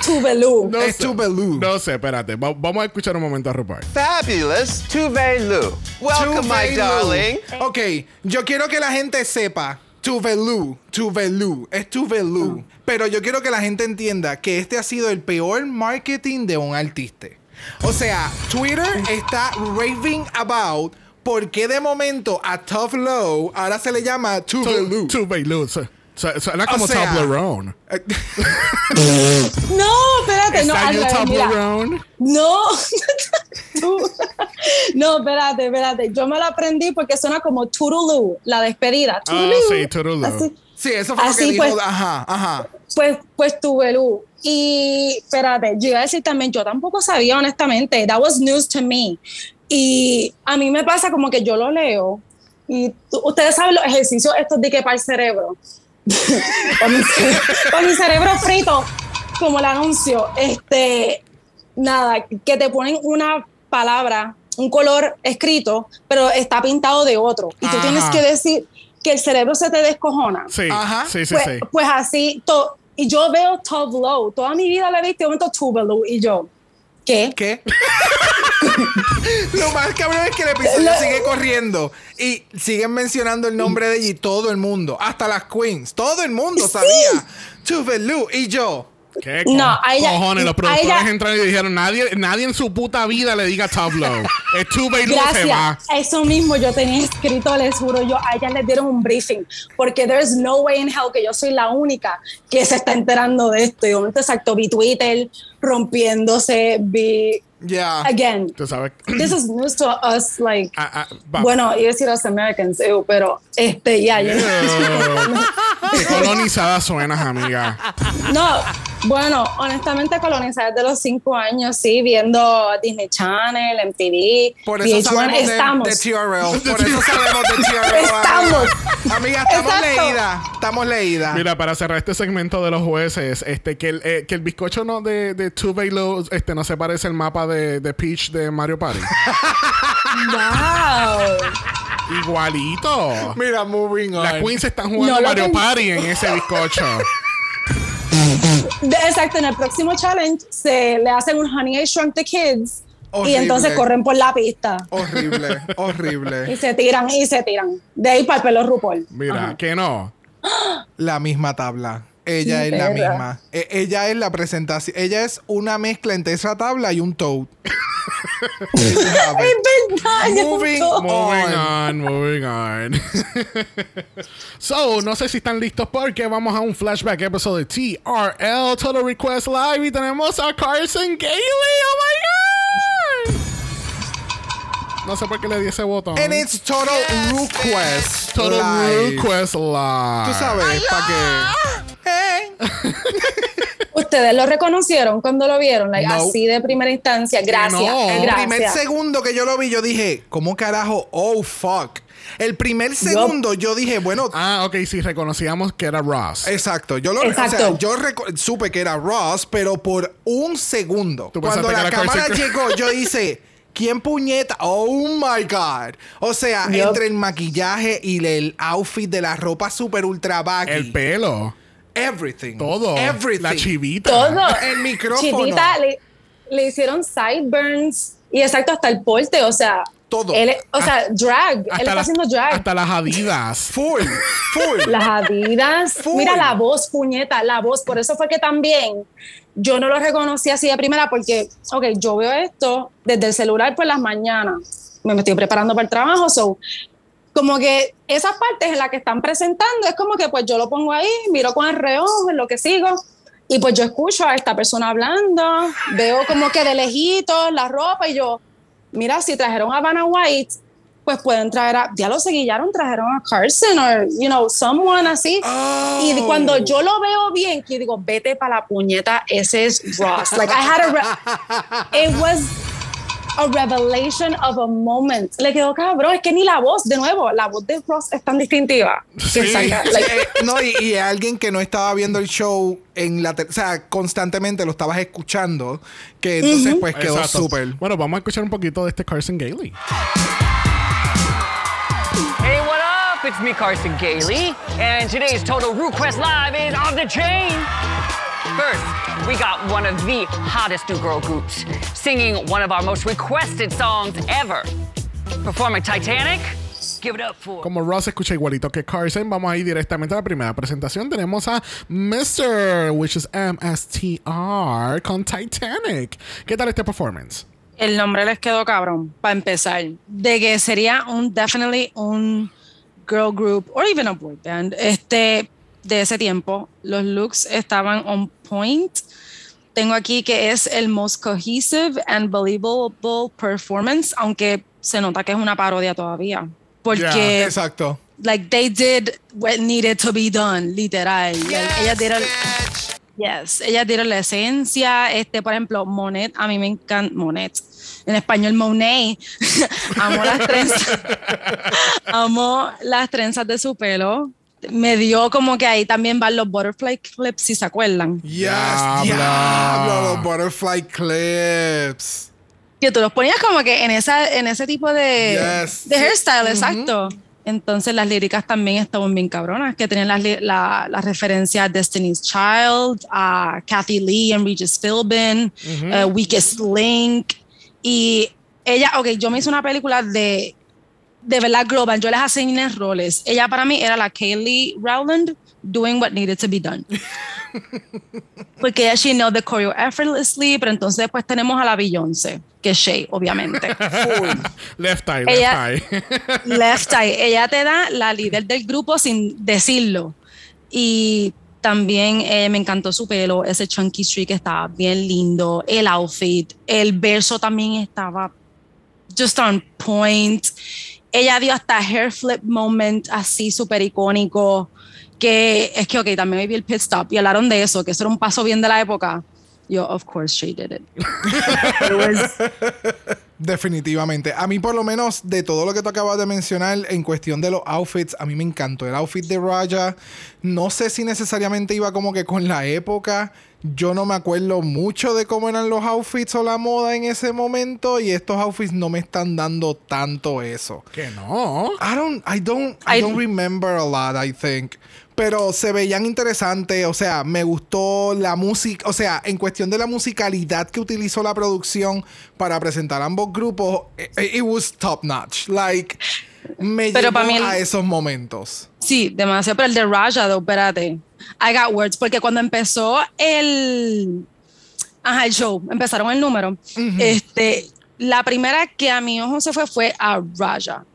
Tuvalu. No Es sé. Tubelu. No sé, espérate. Va- vamos a escuchar un momento a RuPaul. Fabulous Tuvelu. Welcome, my darling. Ok, yo quiero que la gente sepa. Tuvelu, Tuvelu, es Tuvelu. Pero yo quiero que la gente entienda que este ha sido el peor marketing de un artista. O sea, Twitter está raving about por qué de momento a Tough Low ahora se le llama Tuvelu. Tove Lo. Su- su- Suena como O sea- Toblerone. No, espérate, no, ¿Está al revés. Toblerone? No, no, espérate, espérate. Yo me lo aprendí porque suena como Toodaloo, la despedida. Ah, sí. Así. Sí, eso fue lo que dijo. pues. Ajá, ajá. Pues, pues Tuvalu. Y espérate, yo iba a decir también, yo tampoco sabía honestamente. That was news to me. Y a mí me pasa como que yo lo leo y tú- ustedes saben los ejercicios estos de que para el cerebro. para, mi, mi cerebro frito, como el anuncio. Este, nada, que te ponen una palabra, un color escrito, pero está pintado de otro. Y tú Ajá. tienes que decir que el cerebro se te descojona. Sí, Ajá. sí, sí, Pues, sí. pues así, to- y yo veo Tovlo, toda mi vida le he visto, de momento Tuvalu, y yo, ¿qué? ¿Qué? Lo más cabrón es que el episodio sigue corriendo y siguen mencionando el nombre de ella y todo el mundo, hasta las queens, todo el mundo sabía. Tuvelu y yo. ¿Qué No, a ella- cojones? Los productores ella- entraron y dijeron: nadie, nadie en su puta vida le diga Tablo. es Tove Lo se va. Gracias. Eso mismo yo tenía escrito, les juro yo, a ella les dieron un briefing, porque there's no way in hell que yo soy la única que se está enterando de esto. Y momento exacto, vi Twitter rompiéndose, vi, Ya. again, Tú sabes. this is news to us, like, ah, va- bueno, iba a decir us Americans, ew, pero este, ya, yo- Qué colonizada suenas, amiga. No, bueno, honestamente colonizar desde los cinco años, sí, viendo Disney Channel, MTV, Por eso VH1, sabemos de, estamos. de TRL. Por eso sabemos de TRL. Estamos. Amiga, estamos Exacto. leídas. Estamos leídas. Mira, para cerrar este segmento de los jueces, este, que el, eh, que el bizcocho no de, de Tove Lo este, no se parece al mapa de, de Peach de Mario Party. Wow. Igualito. Mira, moving on. Las queens están jugando No Mario Party en ese bizcocho. Exacto, en el próximo challenge se le hacen un Honey I Shrunk the Kids Horrible. y entonces corren por la pista Horrible, y horrible. se tiran y se tiran. De ahí para el pelo RuPaul. Mira, que no. La misma tabla. Ella Sí, es la misma. E- ella es la presentación. Ella es una mezcla entre esa tabla y un toad. Es verdad, yo Moving Moving on. moving on. so, no sé si están listos porque vamos a un flashback episodio de TRL Total Request Live y tenemos a Carson Gailey. ¡Oh my god! No sé por qué le di ese botón. And it's Total Request. Total Live. Request Live. Tú sabes, para que. Hey. Ustedes lo reconocieron cuando lo vieron, like, No. así de primera instancia. Gracias. no. El gracias. primer segundo que yo lo vi, yo dije, ¿cómo carajo? Oh, fuck. El primer segundo yo dije, bueno, Ah, ok, sí, reconocíamos que era Ross. Exacto, yo lo Exacto. O sea, yo supe que era Ross, pero por un segundo. Cuando la cámara llegó, yo hice. ¿Quién puñeta? Oh my God. O sea, entre el maquillaje y el outfit de la ropa super ultra baggy. El pelo. Everything. Todo. Everything. La chivita. Todo. El micrófono. Chivita, le, le hicieron sideburns y exacto hasta el porte, o sea. Todo. Él, o sea, drag. él está haciendo drag. hasta las adidas. Full. Full. Las Adidas. Full. Mira la voz, puñeta, la voz. Por eso fue que también yo no lo reconocí así de primera, porque, ok, yo veo esto desde el celular por las mañanas. Me estoy preparando para el trabajo, so. Como que esas partes en las que están presentando es como que pues yo lo pongo ahí, miro con el reojo, en lo que sigo, y pues yo escucho a esta persona hablando, veo como que de lejitos la ropa y yo, mira, si trajeron a Vanna White, pues pueden traer a, ya lo seguillaron, trajeron a Carson o, you know, someone así. Oh. Y cuando yo lo veo bien, que digo, vete para la puñeta, ese es Ross. Like, I had a, re- it was a revelation of a moment. Le quedó cabrón, es que ni la voz, de nuevo, la voz de Ross es tan distintiva. Sí. like, eh, no, y, y alguien que no estaba viendo el show en la o sea, constantemente lo estabas escuchando, que entonces pues quedó súper. Bueno, vamos a escuchar un poquito de este Carson Gailey. Hey, what up? It's me, Carson Gailey, and today's Total Request Live is off the chain. First, we got one of the hottest new girl groups singing one of our most requested songs ever. Performing Titanic. Give it up for. Como Ross escucha igualito que Carson, vamos a ir directamente a la primera presentación. Tenemos a Mr. which is MSTR con Titanic. ¿Qué tal este performance? El nombre les quedó cabrón, para empezar. De que sería un, definitely un girl group, or even a boy band, este, de ese tiempo. Los looks estaban on point. Tengo aquí que es el most cohesive and believable performance, aunque se nota que es una parodia todavía. Porque, Exacto. like, they did what needed to be done, literal. Like, ellas dieron, Yes, ellas dieron la esencia. Este, por ejemplo, Monet, a mí me encanta Monet. En español, Monet. Amo las trenzas. Amo las trenzas de su pelo. Me dio como que ahí también van los butterfly clips, si se acuerdan. Yes, Diablo. diablo, los butterfly clips. Que tú los ponías como que en, esa, en ese tipo de, Yes. de Sí. hairstyle, exacto. Entonces las líricas también estaban bien cabronas, que tenían las, la, la referencia a Destiny's Child, a Kathy Lee and Regis Philbin, eh, Weakest Link. Y ella, ok, yo me hice una película de, de verdad global, yo les asigné roles. Ella para mí era la Kaylee Rowland doing what needed to be done. Porque ella, she know the choreo effortlessly, pero entonces después tenemos a la Beyoncé, que es Shay, obviamente. Left eye, left eye. Left Eye, ella te da la líder del grupo sin decirlo. Y también eh, me encantó su pelo, ese chunky streak estaba bien lindo, el outfit, el verso también estaba just on point. Ella dio hasta hair flip moment así súper icónico, que es que, ok, también vi el pit stop y hablaron de eso, que eso era un paso bien de la época. Yo, of course, she did it. It was- Definitivamente. A mí, por lo menos, de todo lo que tú acabas de mencionar en cuestión de los outfits, a mí me encantó el outfit de Raya. No sé si necesariamente iba como que con la época. Yo no me acuerdo mucho de cómo eran los outfits o la moda en ese momento. Y estos outfits no me están dando tanto eso. que no. I don't, I don't, I I- don't remember a lot, I think. Pero se veían interesantes, o sea, me gustó la música, o sea, en cuestión de la musicalidad que utilizó la producción para presentar ambos grupos, it, it was top notch. Like, me Pero llevó mí el- a esos momentos. Sí, demasiado. Pero el de Raja, though, espérate. I got words, porque cuando empezó el, ajá, el show, empezaron el número, este, la primera que a mi ojo se fue fue a Raja,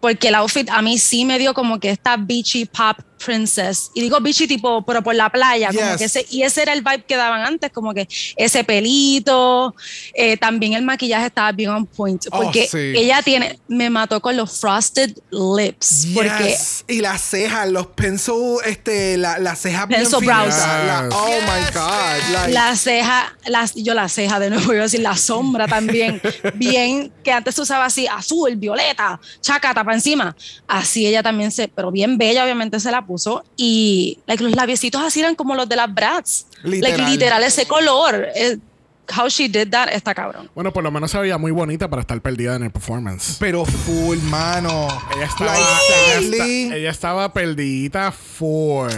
porque el outfit a mí sí me dio como que esta beachy pop princess, y digo beachy tipo, pero por la playa, como Yes. que ese, y ese era el vibe que daban antes, como que ese pelito, eh, también el maquillaje estaba bien on point, Oh, porque sí. ella tiene, me mató con los frosted lips, porque Yes. y las cejas, los pencil, este, la, las cejas bien Pencil finitas, brows. la- oh Yes, my God. like- La ceja, las, yo la ceja de nuevo, iba a decir la sombra también, bien, que antes se usaba así, azul, violeta, chacata para encima. Así ella también se, pero bien bella, obviamente se la puso. Y like, los labiecitos así eran como los de las Bratz. Literal. Like, literal, ese color. eh, how she did that está cabrón. Bueno, por lo menos se veía muy bonita para estar perdida en el performance. pero full, mano. Ella estaba, Like, ella, esta- ella estaba perdidita full.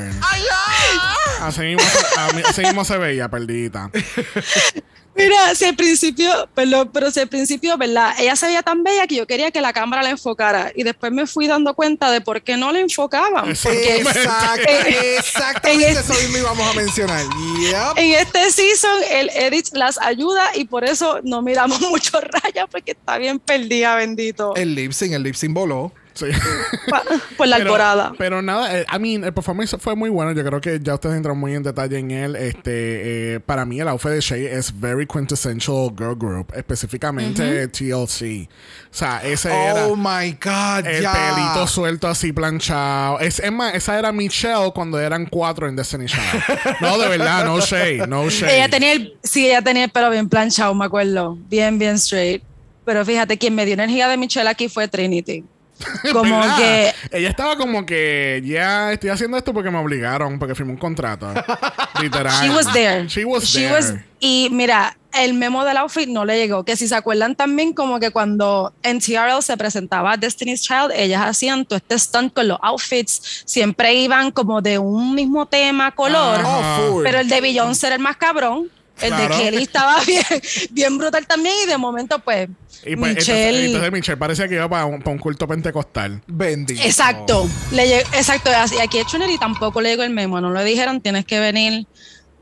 Así mismo, se- a mí- así mismo se veía perdidita. Mira, si al principio, perdón, pero si al principio, ¿verdad? Ella se veía tan bella que yo quería que la cámara la enfocara. Y después me fui dando cuenta de por qué no la enfocaban. Porque Exacto, en- exactamente en eso mismo íbamos a mencionar. Yep. En este season, el edit las ayuda y por eso no miramos mucho raya porque está bien perdida, bendito. El lip sync, el lip sync voló. Sí. Por la Pero- alborada. Pero nada, eh, I mean, el performance fue muy bueno. Yo creo que ya ustedes entraron muy en detalle en él. Este, eh, para mí, el outfit de Shay es very quintessential girl group, específicamente TLC. O sea, ese era. Oh my God, El ya. pelito suelto así planchado. Es, es más, esa era Michelle cuando eran cuatro en Destiny Child. No, de verdad, no shade, no shade. Ella tenía el, sí, ella tenía el pelo bien planchado, me acuerdo. Bien, bien straight. Pero fíjate, quien me dio energía de Michelle aquí fue Trinity. Como que Ella estaba como que ya estoy haciendo esto porque me obligaron, porque firmé un contrato. Literal. She was there. She was She there. was- y mira, el memo del outfit no le llegó. Que si se acuerdan también, como que cuando en TRL se presentaba Destiny's Child, ellas hacían todo este stunt con los outfits. Siempre iban como de un mismo tema, color. Ajá. Oh, full. Pero el de Beyoncé era el más cabrón. El Claro. de Kelly estaba bien, bien brutal también. Y de momento, pues, Y pues, Michelle. Entonces, entonces Michelle parecía que iba para un, para un culto pentecostal. Bendito. Exacto, le lleg- exacto. así- Aquí a Trinity tampoco le llegó el memo, no le dijeron tienes que venir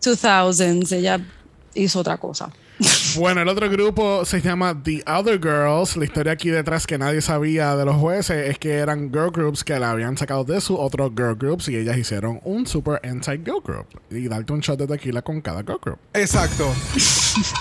2000s, ella hizo otra cosa. Bueno, el otro grupo se llama The Other Girls. La historia aquí detrás que nadie sabía de los jueces es que eran girl groups que la habían sacado de su otro girl groups y ellas hicieron un super anti-girl group. Y darte un shot de tequila con cada girl group. Exacto.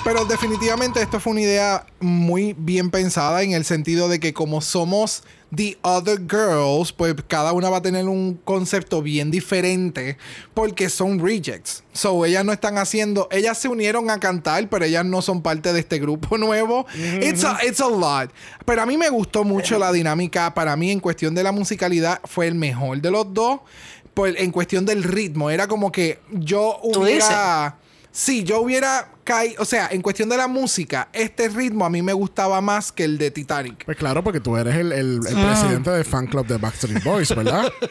Pero definitivamente esto fue una idea muy bien pensada en el sentido de que como somos The Other Girls, pues cada una va a tener un concepto bien diferente porque son rejects. So ellas no están haciendo, ellas se unieron a cantar, pero ellas no son parte de este grupo nuevo. It's a, it's a lot. Pero a mí me gustó mucho la dinámica. Para mí en cuestión de la musicalidad fue el mejor de los dos. Pues en cuestión del ritmo, era como que yo ¿Tú hubiera... Si yo hubiera o sea, en cuestión de la música, este ritmo a mí me gustaba más que el de Titanic. Pues claro, porque tú eres el, el- el presidente del fan club de Backstreet Boys, ¿verdad?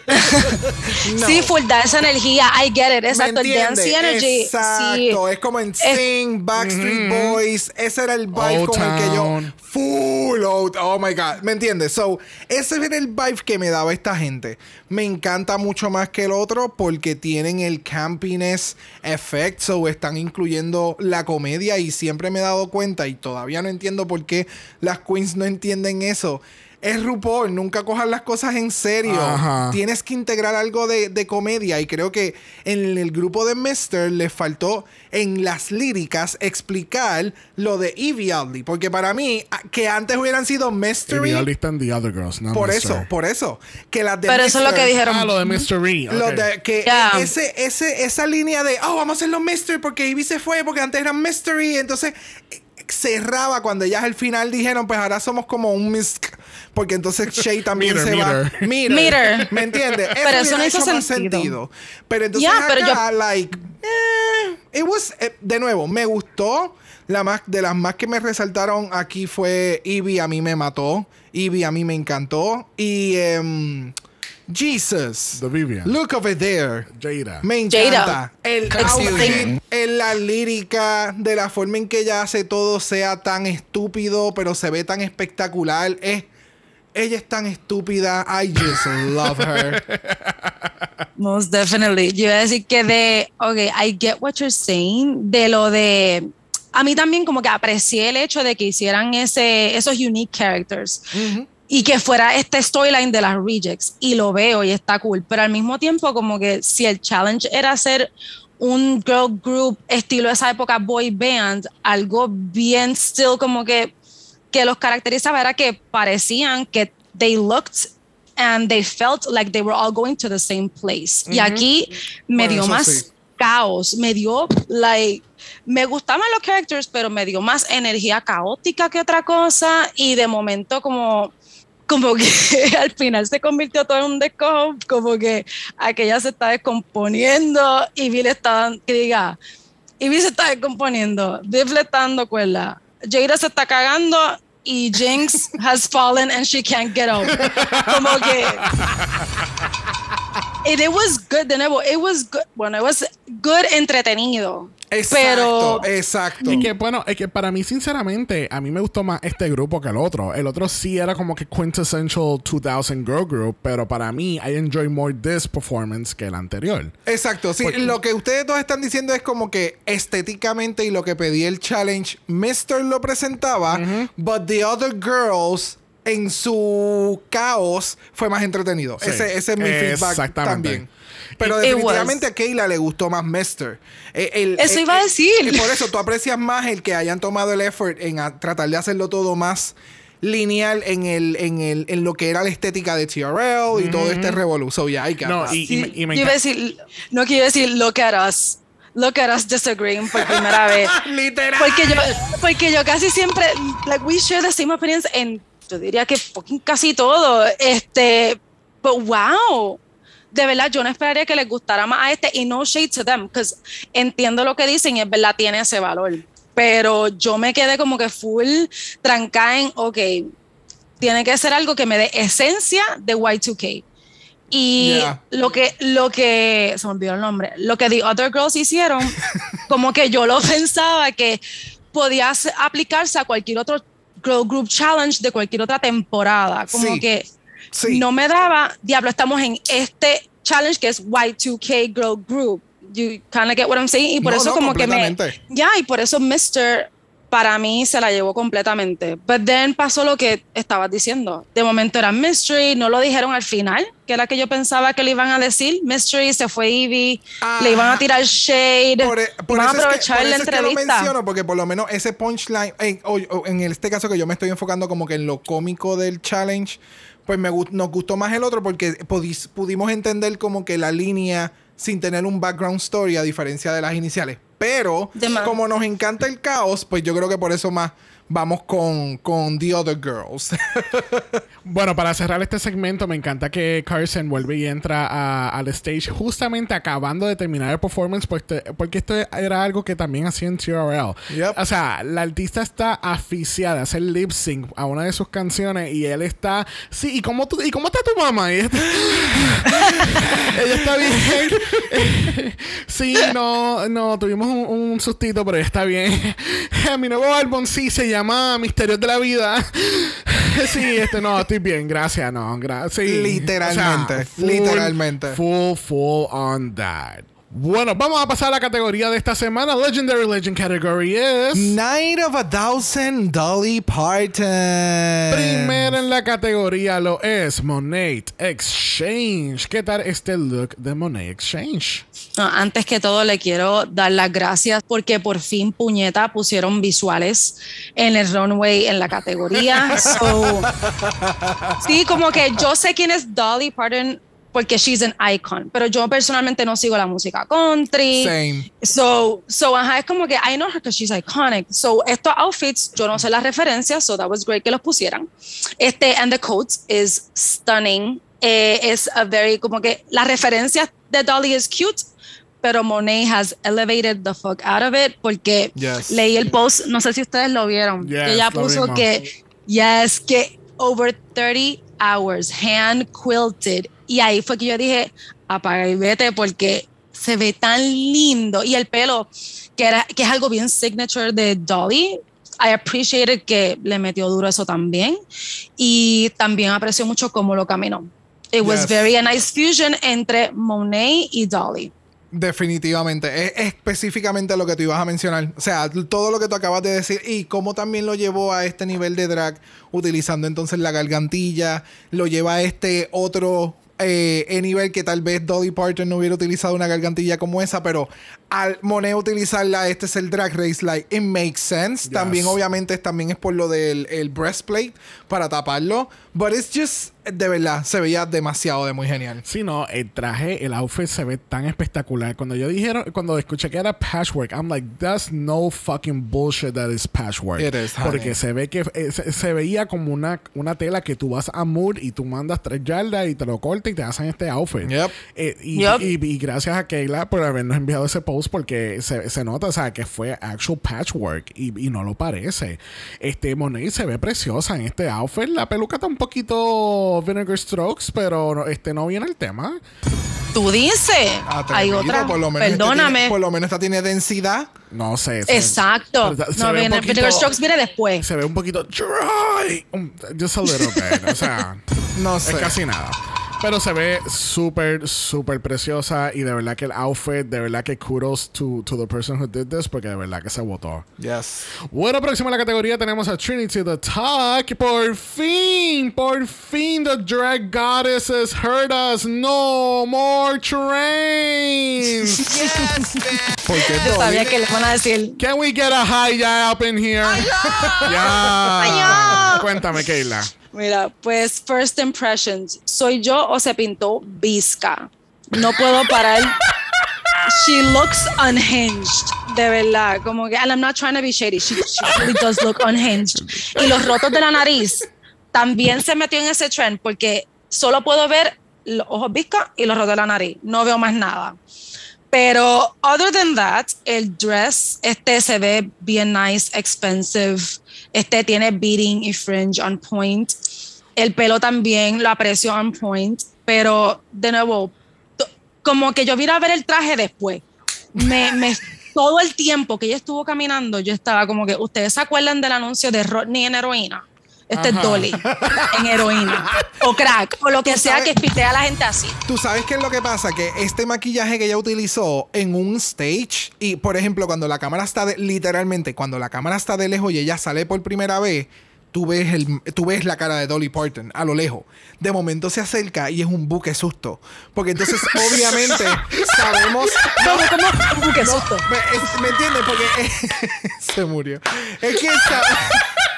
No. Sí, full da esa energía, I get it, exacto, el ¿Me dance energy. Exacto, Sí. es como en Sing, Backstreet Boys, ese era el vibe Old con el que yo full out, oh my god, ¿me entiendes? So, ese era el vibe que me daba esta gente. Me encanta mucho más que el otro porque tienen el campiness effect, so están incluyendo la comedia y siempre me he dado cuenta y todavía no entiendo por qué las queens no entienden eso. Es RuPaul, nunca cojan las cosas en serio. Ajá. Tienes que integrar algo de, de comedia y creo que en el grupo de Mister les faltó en las líricas explicar lo de Evie Oddly, porque para mí que antes hubieran sido Y Mystery, Only and The Other Girls, no por Mr. eso, por eso, que las de Pero eso es lo que dijeron. Ah, lo de Mystery. Lo ok. de que ese, ese, esa línea de, oh, vamos a hacer los Mystery porque Ivy se fue, porque antes eran Mystery. Entonces eh, cerraba cuando ellas al final dijeron, pues ahora somos como un Misk. Porque entonces Shay también Meter, se va. meter. Meter. ¿Me entiendes? Pero eso no hizo más sentido. Pero entonces Ya, pero acá, like, eh, it was, eh, de nuevo, me gustó. La más, de las más que me resaltaron aquí fue Ivy, a mí me mató. Ivy a mí me encantó. Y em, Jesus. The Vivian. Look over there. Jada. Me encanta. Jada. El outfit, en la lírica, de la forma en que ella hace todo sea tan estúpido, pero se ve tan espectacular. Es, ella es tan estúpida. I just love her. Most definitely. Yo iba a decir que de, ok, I get what you're saying, de lo de, a mí también como que aprecié el hecho de que hicieran ese, esos unique characters. Y que fuera este storyline de las rejects, y lo veo y está cool, pero al mismo tiempo, como que si el challenge era hacer un girl group estilo esa época boy band, algo bien still como que que los caracterizaba era que parecían que they looked and they felt like they were all going to the same place. Y aquí me Bueno, dio más sí. caos, me dio like me gustaban los characters, pero me dio más energía caótica que otra cosa y de momento como como que al final se convirtió todo en un descojo, como que aquella se está descomponiendo y Bill está, que diga, y Bill se está descomponiendo, Viv le está dando cuerda, Jada se está cagando y Jinx has fallen and she can't get up. Como que... And it was good, de nuevo, it was good, bueno, it was good entretenido. Exacto, pero exacto. Es que, bueno, es que para mí, sinceramente, a mí me gustó más este grupo que el otro. El otro sí era como que quintessential 2000 girl group, pero para mí, I enjoy more this performance que el anterior. Exacto, sí. Lo que ustedes dos están diciendo es como que estéticamente y lo que pedí el challenge, Mr. lo presentaba, but the other girls en su caos fue más entretenido. Sí. Ese, ese es mi feedback Exactamente. también. Pero It definitivamente a Keila le gustó más Mr. Eh, el- Eso eh, iba a eh, decir. eh, por eso tú aprecias más el que hayan tomado el effort en a- tratar de hacerlo todo más lineal en el en el en lo que era la estética de TRL y todo este revolú. So yeah, I got No, y, y Sí, y me yo iba a encanta- decir, no quiero decir look at us, look at us disagreeing por primera vez. Literal. Porque yo, porque yo casi siempre, like, we share the same opinions en, yo diría que casi todo. Este, but wow. De verdad, yo no esperaría que les gustara más a este y no shade to them, because entiendo lo que dicen y es verdad, tiene ese valor. Pero yo me quedé como que full trancada en, ok, tiene que ser algo que me dé esencia de Y2K. Y Yeah. lo que, lo que, se me olvidó el nombre, lo que The Other Girls hicieron, como que yo lo pensaba que podía aplicarse a cualquier otro Girl Group Challenge de cualquier otra temporada. Como Sí. que Sí. no me daba, diablo, estamos en este challenge que es Y2K Girl Group. You kind of get what I'm saying? Y por No, eso no, como que me... Ya, y por eso Mr. para mí se la llevó completamente. But then pasó lo que estabas diciendo. De momento era Mystery, no lo dijeron al final, que era que yo pensaba que le iban a decir. Mystery se fue Evie, le iban a tirar shade, Por, e- por iban a eso es que, aprovechar por la eso es que lo entrevista. menciono, porque por lo menos ese punchline, en, en este caso que yo me estoy enfocando como que en lo cómico del challenge, pues me, gust- nos gustó más el otro porque pudimos entender como que la línea sin tener un background story a diferencia de las iniciales. Pero como nos encanta el caos, pues yo creo que por eso más vamos con, con The Other Girls. Bueno, para cerrar este segmento, me encanta que Carson vuelve y entra a- al stage justamente acabando de terminar el performance, te- porque esto era algo que también hacía en TRL. Yep. O sea, la artista está aficiada a hacer lip sync a una de sus canciones y él está. Sí, ¿y cómo, tú- y cómo está tu mamá? Y ella está, ella está bien. sí, no, no, tuvimos un, un sustito, pero ella está bien. Mi nuevo álbum sí se llama Misterios de la Vida. sí, este no, estoy bien, gracias, no, gracias. Literalmente, literalmente. Full, full on that. Bueno, vamos a pasar a la categoría de esta semana. Legendary Legend category es. Night of a Thousand Dolly Parton. Primera en la categoría lo es Monet Exchange. ¿Qué tal este look de Monet Exchange? No, antes que todo le quiero dar las gracias porque por fin puñeta pusieron visuales en el runway en la categoría. So, sí, como que yo sé quién es Dolly Parton porque she's an icon, pero yo personalmente no sigo la música country. Same. So, so, ajá, es como que I know her because she's iconic. So, estos outfits, yo no sé las referencias, so that was great que los pusieran. Este, and the coat is stunning. Eh, es a very, como que la referencia de Dolly is cute, pero Monet has elevated the fuck out of it porque Yes. leí el post, no sé si ustedes lo vieron, Yes, que ella puso que, yes, que over 30 hours hand quilted. Y ahí fue que yo dije, apaga y vete porque se ve tan lindo. Y el pelo, que, era, que es algo bien signature de Dolly. I appreciated que le metió duro eso también. Y también aprecio mucho cómo lo caminó. It was Yes. very a nice fusion entre Monet y Dolly. Definitivamente. Es específicamente lo que tú ibas a mencionar. O sea, todo lo que tú acabas de decir y cómo también lo llevó a este nivel de drag, utilizando entonces la gargantilla, lo lleva a este otro eh, nivel que tal vez Dolly Parton no hubiera utilizado una gargantilla como esa, pero al Monet utilizarla, este es el drag race, like, it makes sense. También, obviamente, también es por lo del el breastplate para taparlo. But it's just, de verdad, se veía demasiado de muy genial. Sí, no, el traje, el outfit se ve tan espectacular. Cuando yo dijeron, cuando escuché que era patchwork, I'm like, that's no fucking bullshit that is patchwork. It is, honey. Porque se ve que eh, se, se veía como una, una tela que tú vas a Mood y tú mandas tres yardas y te lo cortas y te hacen este outfit. Yep. Eh, y, Yep. y- y gracias a Kayla por habernos enviado ese post porque se, se nota, o sea, que fue actual patchwork y, y no lo parece. Este Monet se ve preciosa en este outfit. La peluca un poquito vinegar strokes, pero no- este no viene el tema. Tú dices, hay otra. por lo menos este Perdóname. tiene- por lo menos esta tiene densidad. No sé. Exacto. se No viene, poquito- Vinegar Strokes viene después. Se ve un poquito dry. Just a little bit. O sea, No es sé. casi nada. Pero se ve súper, súper preciosa. Y de verdad que el outfit, de verdad que kudos to, to the person who did this, porque de verdad que se votó. Yes. Bueno, próximo en la categoría tenemos a Trinity the Talk. Por fin, por fin, the drag goddesses heard us. No more trains. Yes, man. Porque Yo sabía que le van a decir. Can we get a high ya up in here? ya. Cuéntame, Keila. Mira, pues first impressions. ¿Soy yo o se pintó visca? No puedo parar. She looks unhinged. De verdad. Como que, and I'm not trying to be shady. She, really does look unhinged. Y los rotos de la nariz también se metió en ese trend porque solo puedo ver los ojos visca y los rotos de la nariz. No veo más nada. Pero other than that, el dress este se ve bien nice, expensive. Este tiene beading y fringe on point. El pelo también lo aprecio on point. Pero de nuevo, como que yo vine a ver el traje después. Me, me- todo el tiempo que ella estuvo caminando, yo estaba como que, ¿ustedes se acuerdan del anuncio de Rodney en heroína? Este es. Dolly en heroína. O crack, o lo que sea sabes- que pitea a la gente así. Tú sabes qué es lo que pasa, que este maquillaje que ella utilizó en un stage y por ejemplo cuando la cámara está de, literalmente cuando la cámara está de lejos y ella sale por primera vez, tú ves el, tú ves la cara de Dolly Parton a lo lejos. De momento se acerca y es un buque susto, porque entonces obviamente sabemos ¿Cómo, cómo? ¿Qué susto? me, es- ¿me entiendes? Porque se murió. Es que sa-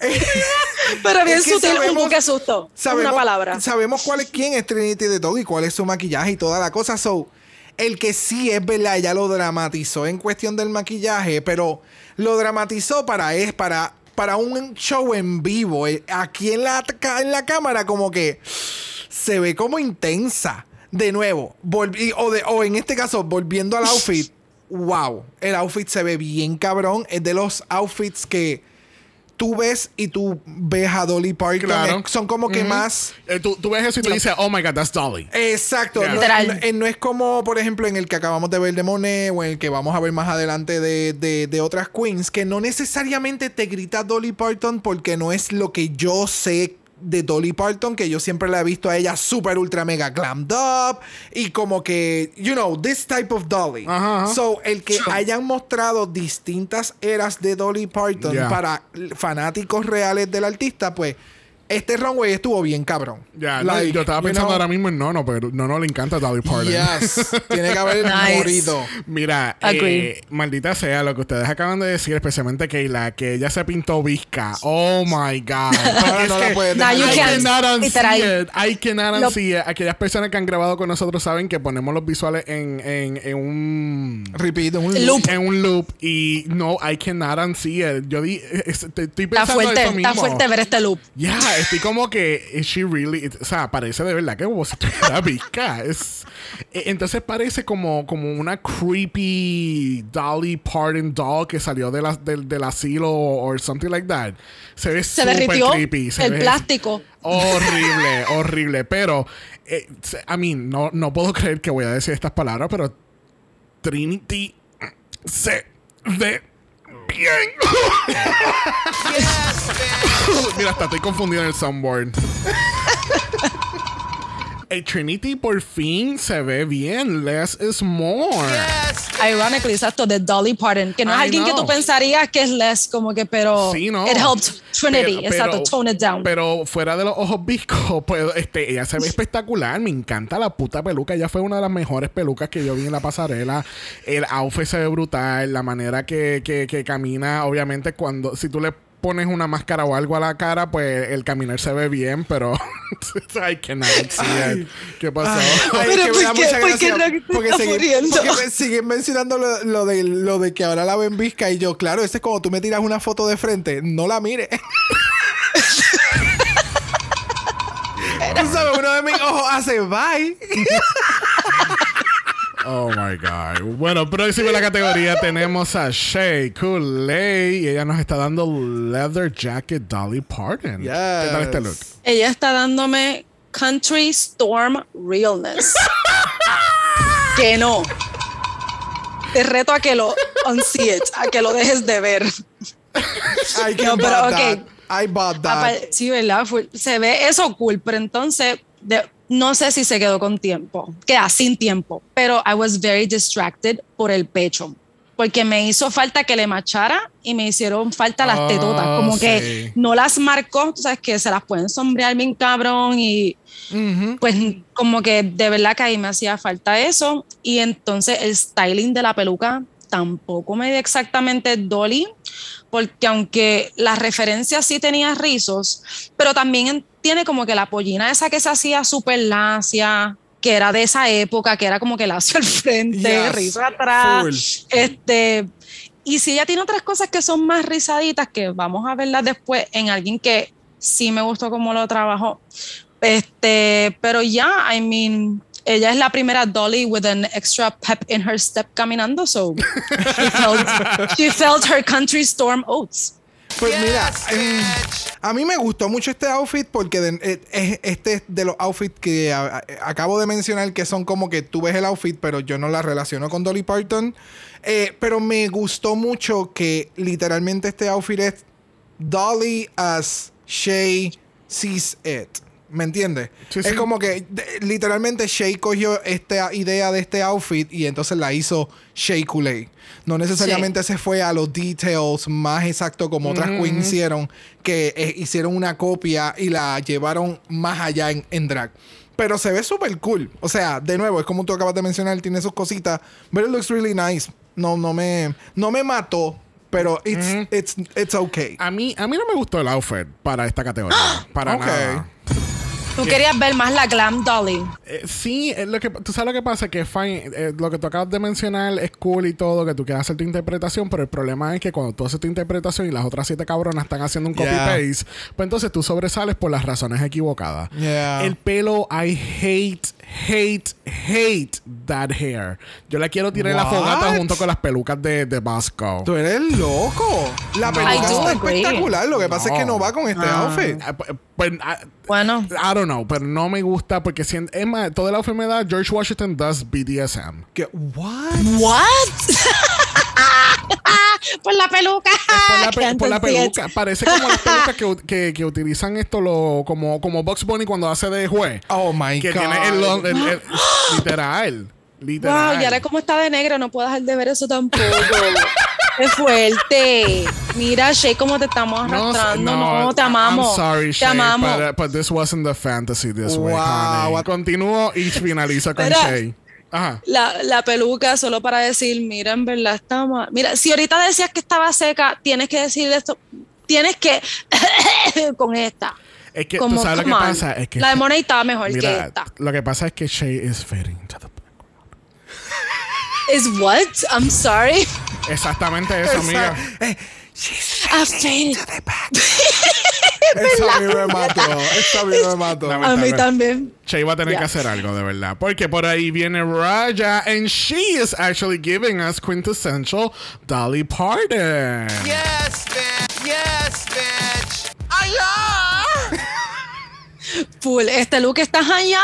Pero bien Es que sutil, un sabemos- buque susto. sabemos, una palabra. Sabemos cuál es quién es Trinity de todo y cuál es su maquillaje y toda la cosa. So, el que sí es verdad, ella lo dramatizó en cuestión del maquillaje, pero lo dramatizó para es para para un show en vivo. Eh, Aquí en la, en la cámara como que se ve como intensa. De nuevo, volví- o, de- o en este caso, volviendo al outfit, wow, el outfit se ve bien cabrón. Es de los outfits que tú ves y tú ves a Dolly Parton. Claro. Son como que más... Eh, tú, tú ves eso y tú dices, oh my god, that's Dolly. Exacto. Yeah. No- eh, no es como, por ejemplo, en el que acabamos de ver de Monet o en el que vamos a ver más adelante de, de- de otras queens, que no necesariamente te grita Dolly Parton porque no es lo que yo sé de Dolly Parton, que yo siempre la he visto a ella super ultra mega glammed up y como que, you know, this type of Dolly. So, el que hayan mostrado distintas eras de Dolly Parton Yeah. para fanáticos reales del artista, pues este runway estuvo bien cabrón. Ya, no, Like, yo estaba you pensando know, ahora mismo en Nono, pero Nono le encanta Dolly Parton. Yes. Tiene que haber Nice. morido. Mira, eh, maldita sea lo que ustedes acaban de decir, especialmente Keila, que ella se pintó visca. Oh my God. Ahora Es no la que puedes dejar. you I can't. cannot unsee it. I cannot unsee it. Aquellas personas que han grabado con nosotros saben que ponemos los visuales en, en, en un Repeat, un Loop. en un loop y no, I cannot unsee it. Yo di, es- te- estoy Está pensando fuerte, eso está mismo. fuerte ver este loop. Estoy como que is she really, o sea, parece de verdad que si estuviera visca. Es, eh, entonces parece como, como una creepy Dolly Parton doll que salió de la, del, del asilo o something like that. Se ve Se derritió creepy. se el ve plástico. Horrible, horrible. Pero, eh, I mean, no, no puedo creer que voy a decir estas palabras, pero Trinity se ve Mira, hasta estoy confundido en el soundboard. Eh, Trinity por fin se ve bien. Less is more. Yes. Ironically, exacto, de Dolly Parton, que no es I alguien que know. tú pensarías que es less, como que, pero Sí, no. it helped Trinity, Pero- exacto, pero- tone it down. Pero fuera de los ojos viscos, pues este, ella se ve espectacular. Me encanta la puta peluca. Ella fue una de las mejores pelucas que yo vi en la pasarela. El outfit se ve brutal. La manera que, que, que camina, obviamente, cuando si tú le pones una máscara o algo a la cara, pues el caminar se ve bien, pero I cannot see it. ¿Qué pasó? Ay, Pero ¿por qué? ¿Por qué no porque, siguen, porque siguen mencionando lo, lo de, lo de que ahora la ven visca y yo, claro, ese es como tú me tiras una foto de frente, no la mires. Tú sabes, uno de mis ojos hace bye. Oh my God. Bueno, próximo en la categoría tenemos a Shay Kool-Aid y ella nos está dando Leather Jacket Dolly Parton. ¿Qué tal este look? Ella está dándome Country Storm Realness. que no. Te reto a que lo unsee it, a que lo dejes de ver. I No, pero, bought ok. that. I bought that. Sí, ¿verdad? Se ve eso cool, pero entonces de- no sé si se quedó con tiempo, queda sin tiempo, pero I was very distracted por el pecho. Porque me hizo falta que le machara y me hicieron falta las Oh, tetotas. Como que no las marcó, tú sabes que se las pueden sombrear bien cabrón y pues como que de verdad que ahí me hacía falta eso. Y entonces el styling de la peluca tampoco me dio exactamente Dolly, porque aunque la referencia sí tenía rizos, pero también en- tiene como que la pollina esa que se hacía súper lacia, que era de esa época, que era como que lacio al frente, Yes, rizo atrás. full. Este, y si ella tiene otras cosas que son más rizaditas, que vamos a verlas después en alguien que sí me gustó cómo lo trabajó. Este, pero ya, I mean, ella es la primera Dolly with an extra pep in her step caminando, so she felt, she felt her country storm oats. Pues mira, Yes, bitch. a mí me gustó mucho este outfit porque de- eh, es- este es de los outfits que a- a- acabo de mencionar que son como que tú ves el outfit, pero yo no la relaciono con Dolly Parton. Eh, pero me gustó mucho que literalmente este outfit es Dolly as Shay sees it. ¿Me entiendes? Sí, es sí. como que de- literalmente Shay cogió esta idea de este outfit y entonces la hizo Shay Kool-Aid. No necesariamente se fue a los details más exacto como otras queens hicieron, que eh, hicieron una copia y la llevaron más allá en, en drag. Pero se ve súper cool. O sea, de nuevo, es como tú acabas de mencionar, tiene sus cositas. But it looks really nice. No, no me, no me mató, pero it's, it's, it's okay. A mí, a mí no me gustó el outfit para esta categoría. Para Ok. nada. Tú querías ver más la glam Dolly. Eh, sí, es lo que, tú sabes lo que pasa, que fine, eh, lo que tú acabas de mencionar es cool y todo, que tú quieras hacer tu interpretación, pero el problema es que cuando tú haces tu interpretación y las otras siete cabronas están haciendo un Yeah. copy-paste, pues entonces tú sobresales por las razones equivocadas. Yeah. El pelo, I hate, hate, hate that hair. Yo la quiero tirar en la What? fogata junto con las pelucas de, de Bosco. Tú eres loco. La peluca está agree. espectacular. Lo que pasa es que no va con este outfit. Ah, pu- Pues, ah, Bueno, I don't know, pero no me gusta porque si, es más, todo el outfit me da George Washington does BDSM. ¿Qué? What? what? por la peluca. por la, pe- por la peluca. Parece como las pelucas que, que, que utilizan esto lo, como, como Bugs Bunny cuando hace de juez. Oh my que God. tiene el, el- el- literal. Literal. Wow, y ahora como está de negro, no puedo dejar de ver eso tampoco. Qué fuerte. Mira, Shay, cómo te estamos No, arrastrando. No, te amamos. I'm sorry, te Shay, amamos. But, uh, but this wasn't the fantasy this way, Wow. honey. Continúo y finalizo con Mira. Shay. Ajá. La, la peluca, solo para decir, mira, en verdad está mal. Mira, si ahorita decías que estaba seca, tienes que decir esto. Tienes que con esta. Es que Como, tú sabes lo que pasa. Es que la de Monet estaba mejor que Mira, esta. lo que pasa es que Shay is fading to the Is what? I'm sorry. Exactamente eso, amiga. Eh, she's I faded. to the back. Eso a mí me mató. Eso a mí me mató. A mí también. Shay va a tener que hacer algo de verdad. Porque por ahí viene Raja and she is actually giving us quintessential Dolly Parton. Yes, bitch. Yes, bitch. Full. Este look está allá.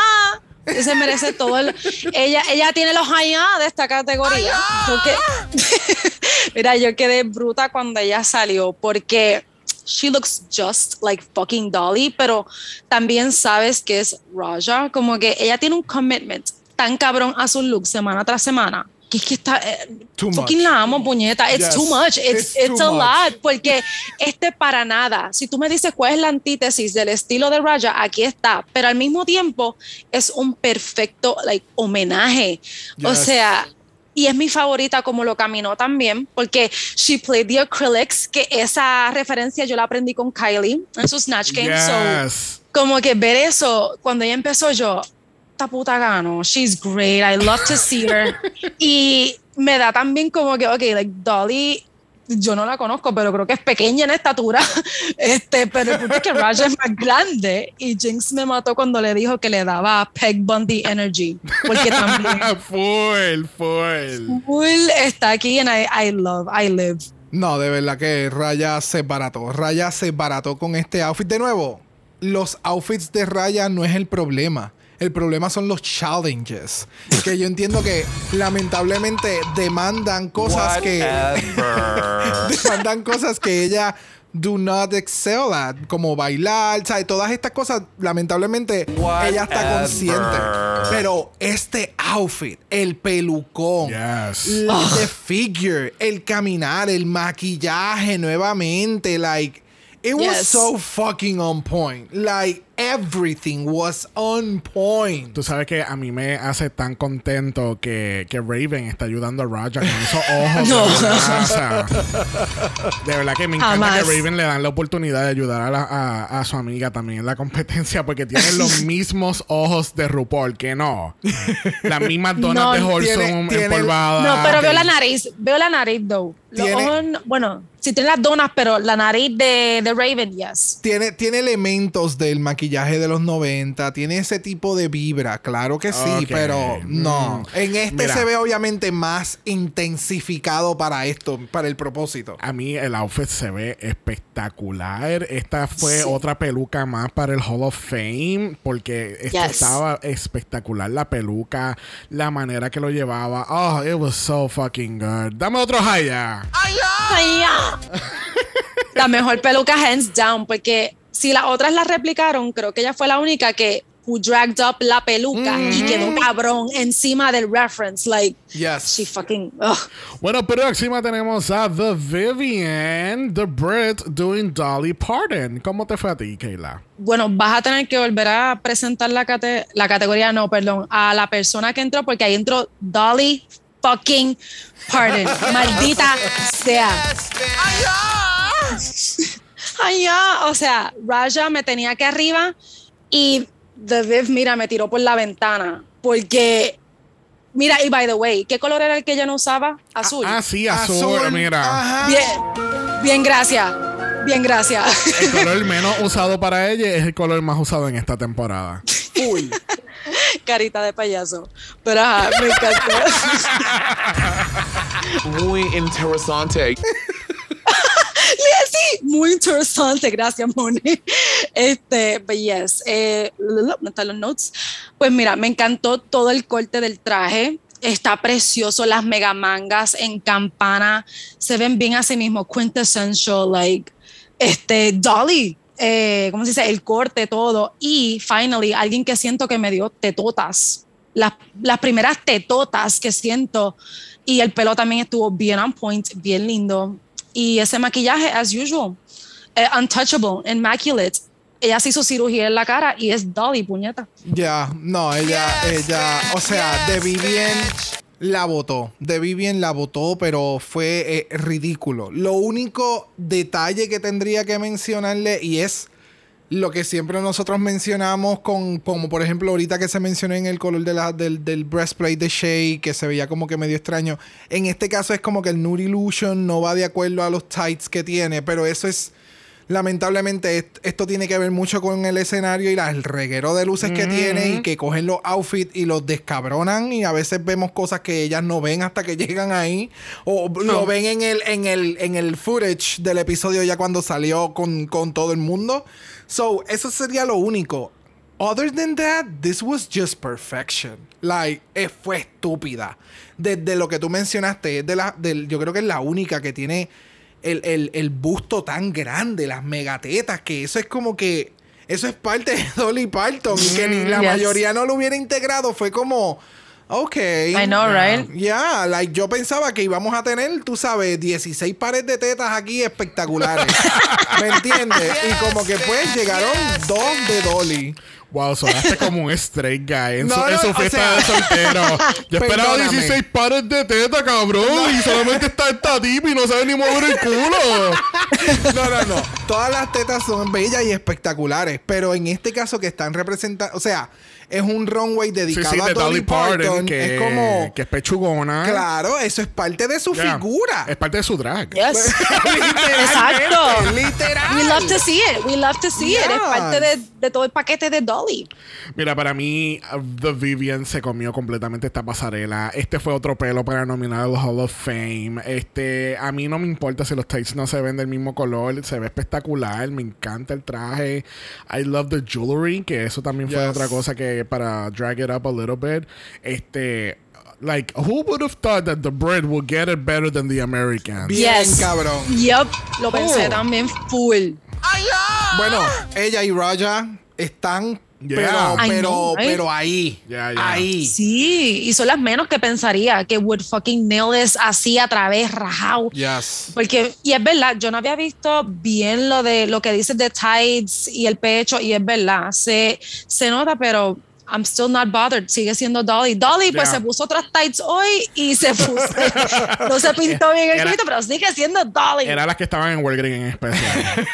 Se merece todo el. Ella, ella tiene los allá de esta categoría. Yo que- Mira, yo quedé bruta cuando ella salió porque she looks just like fucking Dolly, pero también sabes que es Raja, como que ella tiene un commitment tan cabrón a su look semana tras semana. Que es que está. eh, fucking la amo, puñeta. It's Yes. too much. It's, It's it's, too a much. lot. Porque este para nada. Si tú me dices cuál es la antítesis del estilo de Raja, aquí está. Pero al mismo tiempo es un perfecto like, homenaje. O Yes. sea, y es mi favorita como lo caminó también, porque she played the acrylics, que esa referencia yo la aprendí con Kylie en su Snatch Game. So, Yes. como que ver eso, cuando ella empezó yo, esta puta gano, she's great, I love to see her. y me da también como que, ok, like Dolly, yo no la conozco, pero creo que es pequeña en estatura, este, pero es que Raja es más grande y Jinx me mató cuando le dijo que le daba Peg Bundy Energy, porque también full, full. Full está aquí and I, I love, I live. No, de verdad que Raya se barató. Raya se barató con este outfit. De nuevo, los outfits de Raya no es el problema. El problema son los challenges. Que yo entiendo que lamentablemente demandan cosas que. Demandan cosas que ella do not excel at, como bailar, ¿sabes? Todas estas cosas, lamentablemente, ella está consciente. Pero este outfit, el pelucón, Yes. la- the figure, el caminar, el maquillaje nuevamente, like, it was so fucking on point. Like, everything was on point. Tú sabes que a mí me hace tan contento que, que Raven está ayudando a Raja con esos ojos. No. De, verdad, o sea, de verdad que me encanta Jamás. que Raven le dan la oportunidad de ayudar a, la- a- a su amiga también en la competencia porque tiene los mismos ojos de RuPaul, que no. Las mismas donas No, de Holson empolvadas. No, pero veo la nariz, veo la nariz, though. Los Tiene- ojos bueno, si tiene las donas, pero la nariz de, de Raven, yes. Tiene, tiene elementos del maquillaje de los 90, tiene ese tipo de vibra, claro que sí, pero no. Mm. En este Mira. se ve obviamente más intensificado para esto, para el propósito. A mí el outfit se ve espectacular. Esta fue Sí. otra peluca más para el Hall of Fame porque esto Yes. estaba espectacular la peluca, la manera que lo llevaba. Oh, it was so fucking good. Dame otro high ya. Ay, ya. la mejor peluca hands down, porque si las otras la replicaron, creo que ella fue la única que who dragged up la peluca y quedó cabrón encima del reference, like Yes. she fucking ugh. Bueno, próxima tenemos a The Vivian, The Brit doing Dolly Parton. ¿Cómo te fue a ti, Kayla? Bueno, vas a tener que volver a presentar la, cate- la categoría, no, perdón, a la persona que entró, porque ahí entró Dolly fucking Pardon. Maldita sea. Ay, ya. O sea, Raja me tenía que arriba y The Viv, mira, me tiró por la ventana. Porque, mira, y by the way, ¿qué color era el que ella no usaba? Azul. Ah, sí, azul, mira. Ajá. Bien, bien, gracias. Bien, gracias. El color menos usado para ella es el color más usado en esta temporada. Full. Carita de payaso. Pero ajá, me encantó. Muy interesante. sí, muy interesante, gracias, Moni. Este, but yes, eh, ¿dónde están los notes? Pues mira, me encantó todo el corte del traje. Está precioso, las mega mangas en campana se ven bien a sí mismo, quintessential, like, este, Dolly, eh, ¿cómo se dice? El corte, todo. Y finally, alguien que siento que me dio tetotas. Las, las primeras tetotas que siento. Y el pelo también estuvo bien on point, bien lindo. Y ese maquillaje, as usual, eh, untouchable, immaculate. Ella se hizo cirugía en la cara y es Dolly, puñeta. Ya, no, ella, ella, o sea, de Vivien la votó. De Vivien la votó, pero fue eh, ridículo. Lo único detalle que tendría que mencionarle, y es lo que siempre nosotros mencionamos con, como por ejemplo ahorita que se mencionó en el color de la, del, del breastplate de Shay, que se veía como que medio extraño. En este caso es como que el Nude Illusion no va de acuerdo a los tights que tiene, pero eso es lamentablemente est- esto tiene que ver mucho con el escenario y la- el reguero de luces que tiene y que cogen los outfits y los descabronan y a veces vemos cosas que ellas no ven hasta que llegan ahí o lo ven en el, en el, en el footage del episodio ya cuando salió con, con todo el mundo. So, eso sería lo único. Other than that, this was just perfection. Like, eh, fue estúpida. Desde lo que tú mencionaste, es de la, del, yo creo que es la única que tiene el, el- el busto tan grande, las megatetas, que eso es como que. Eso es parte de Dolly Parton. Y que ni la Yes. mayoría no lo hubiera integrado. Fue como. Ok. I know, right? Ya, like yo pensaba que íbamos a tener, tú sabes, 16 pares de tetas aquí espectaculares. ¿Me entiendes? y como que pues llegaron dos de Dolly. Wow, sonaste como un straight guy en, No, su, en fiesta sea- de soltero. Yo esperaba Perdóname. 16 pares de teta, cabrón. Y solamente está esta tip y no sabe ni mover el culo. No, no, no. Todas las tetas son bellas y espectaculares. Pero en este caso que están representando, o sea, es un runway dedicado sí, a de Dolly Dolly Parton. Parton, que, es como, que es pechugona. claro, eso es parte de su Yeah. figura. Es parte de su drag. Yes. Literalmente, Exacto. Literal. We love to see it. We love to see it. Es parte de, de todo el paquete de Dolly. Mira, para mí, uh, The Vivian se comió completamente esta pasarela. Este fue otro pelo para nominar al Hall of Fame. Este, a mí no me importa si los tights no se ven del mismo color. Se ve espectacular. Me encanta el traje. I love the jewelry, que eso también fue otra cosa que para drag it up a little bit. Este. Like, who would have thought that the Brit would get it better than the Americans? Bien, Yes. cabrón. Yep. Lo pensé Oh. también full. Bueno, ella y Raja están, Yeah. pero, I pero, know, right? pero ahí. Yeah, yeah. Ahí. Sí, y son las menos que pensaría que would fucking nail this así a través, rajado. Yes. Porque, y es verdad, yo no había visto bien lo de lo que dices de tights y el pecho, y es verdad, se, se nota, pero I'm still not bothered, sigue siendo Dolly. Dolly, pues Yeah. se puso otras tights hoy y se puso, no se pintó bien el grito, pero sigue siendo Dolly. Era las que estaban en Walgreens en especial.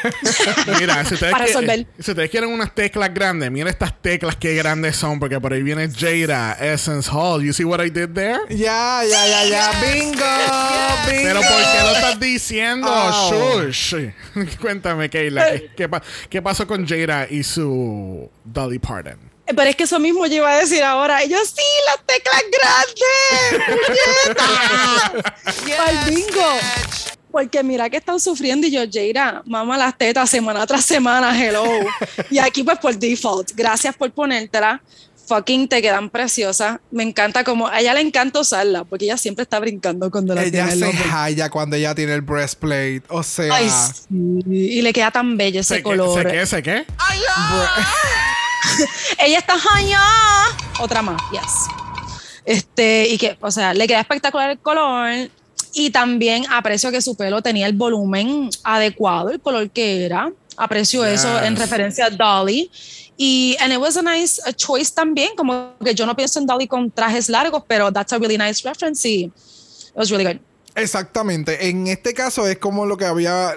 Mira, si ustedes, Para resolver. si ustedes quieren unas teclas grandes, miren estas teclas qué grandes son, porque por ahí viene Jada, Essence Hall. You see what I did there? Ya, ya, ya, ya. Bingo. Bingo. Pero ¿por qué lo estás diciendo? Oh. Shush. Cuéntame, Kayla, ¿qué, qué pa- qué pasó con Jada y su Dolly Parton? Pero es que eso mismo yo iba a decir ahora. Ellos sí, las teclas grandes. ¡Puñeta! ¡Pa'l bingo! Porque mira que están sufriendo y yo, Jaira, mama las tetas semana tras semana, hello. Y aquí pues por default, gracias por ponértela. Fucking te quedan preciosas. Me encanta como, a ella le encanta usarla, porque ella siempre está brincando cuando la Ella tiene. se loco. halla cuando ella tiene el breastplate. O sea. Ay, sí. Y le queda tan bello ese ¿Sé qué? color. ¿Sé qué? ¿Sé qué? Ella está allá. Otra más, yes. Este, y que, o sea, le queda espectacular el color. Y también aprecio que su pelo tenía el volumen adecuado, el color que era. Aprecio eso en Yes. referencia a Dolly. Y and it was a nice choice también, como que yo no pienso en Dolly con trajes largos, pero that's a really nice reference y it was really good. Exactamente. En este caso es como lo que había.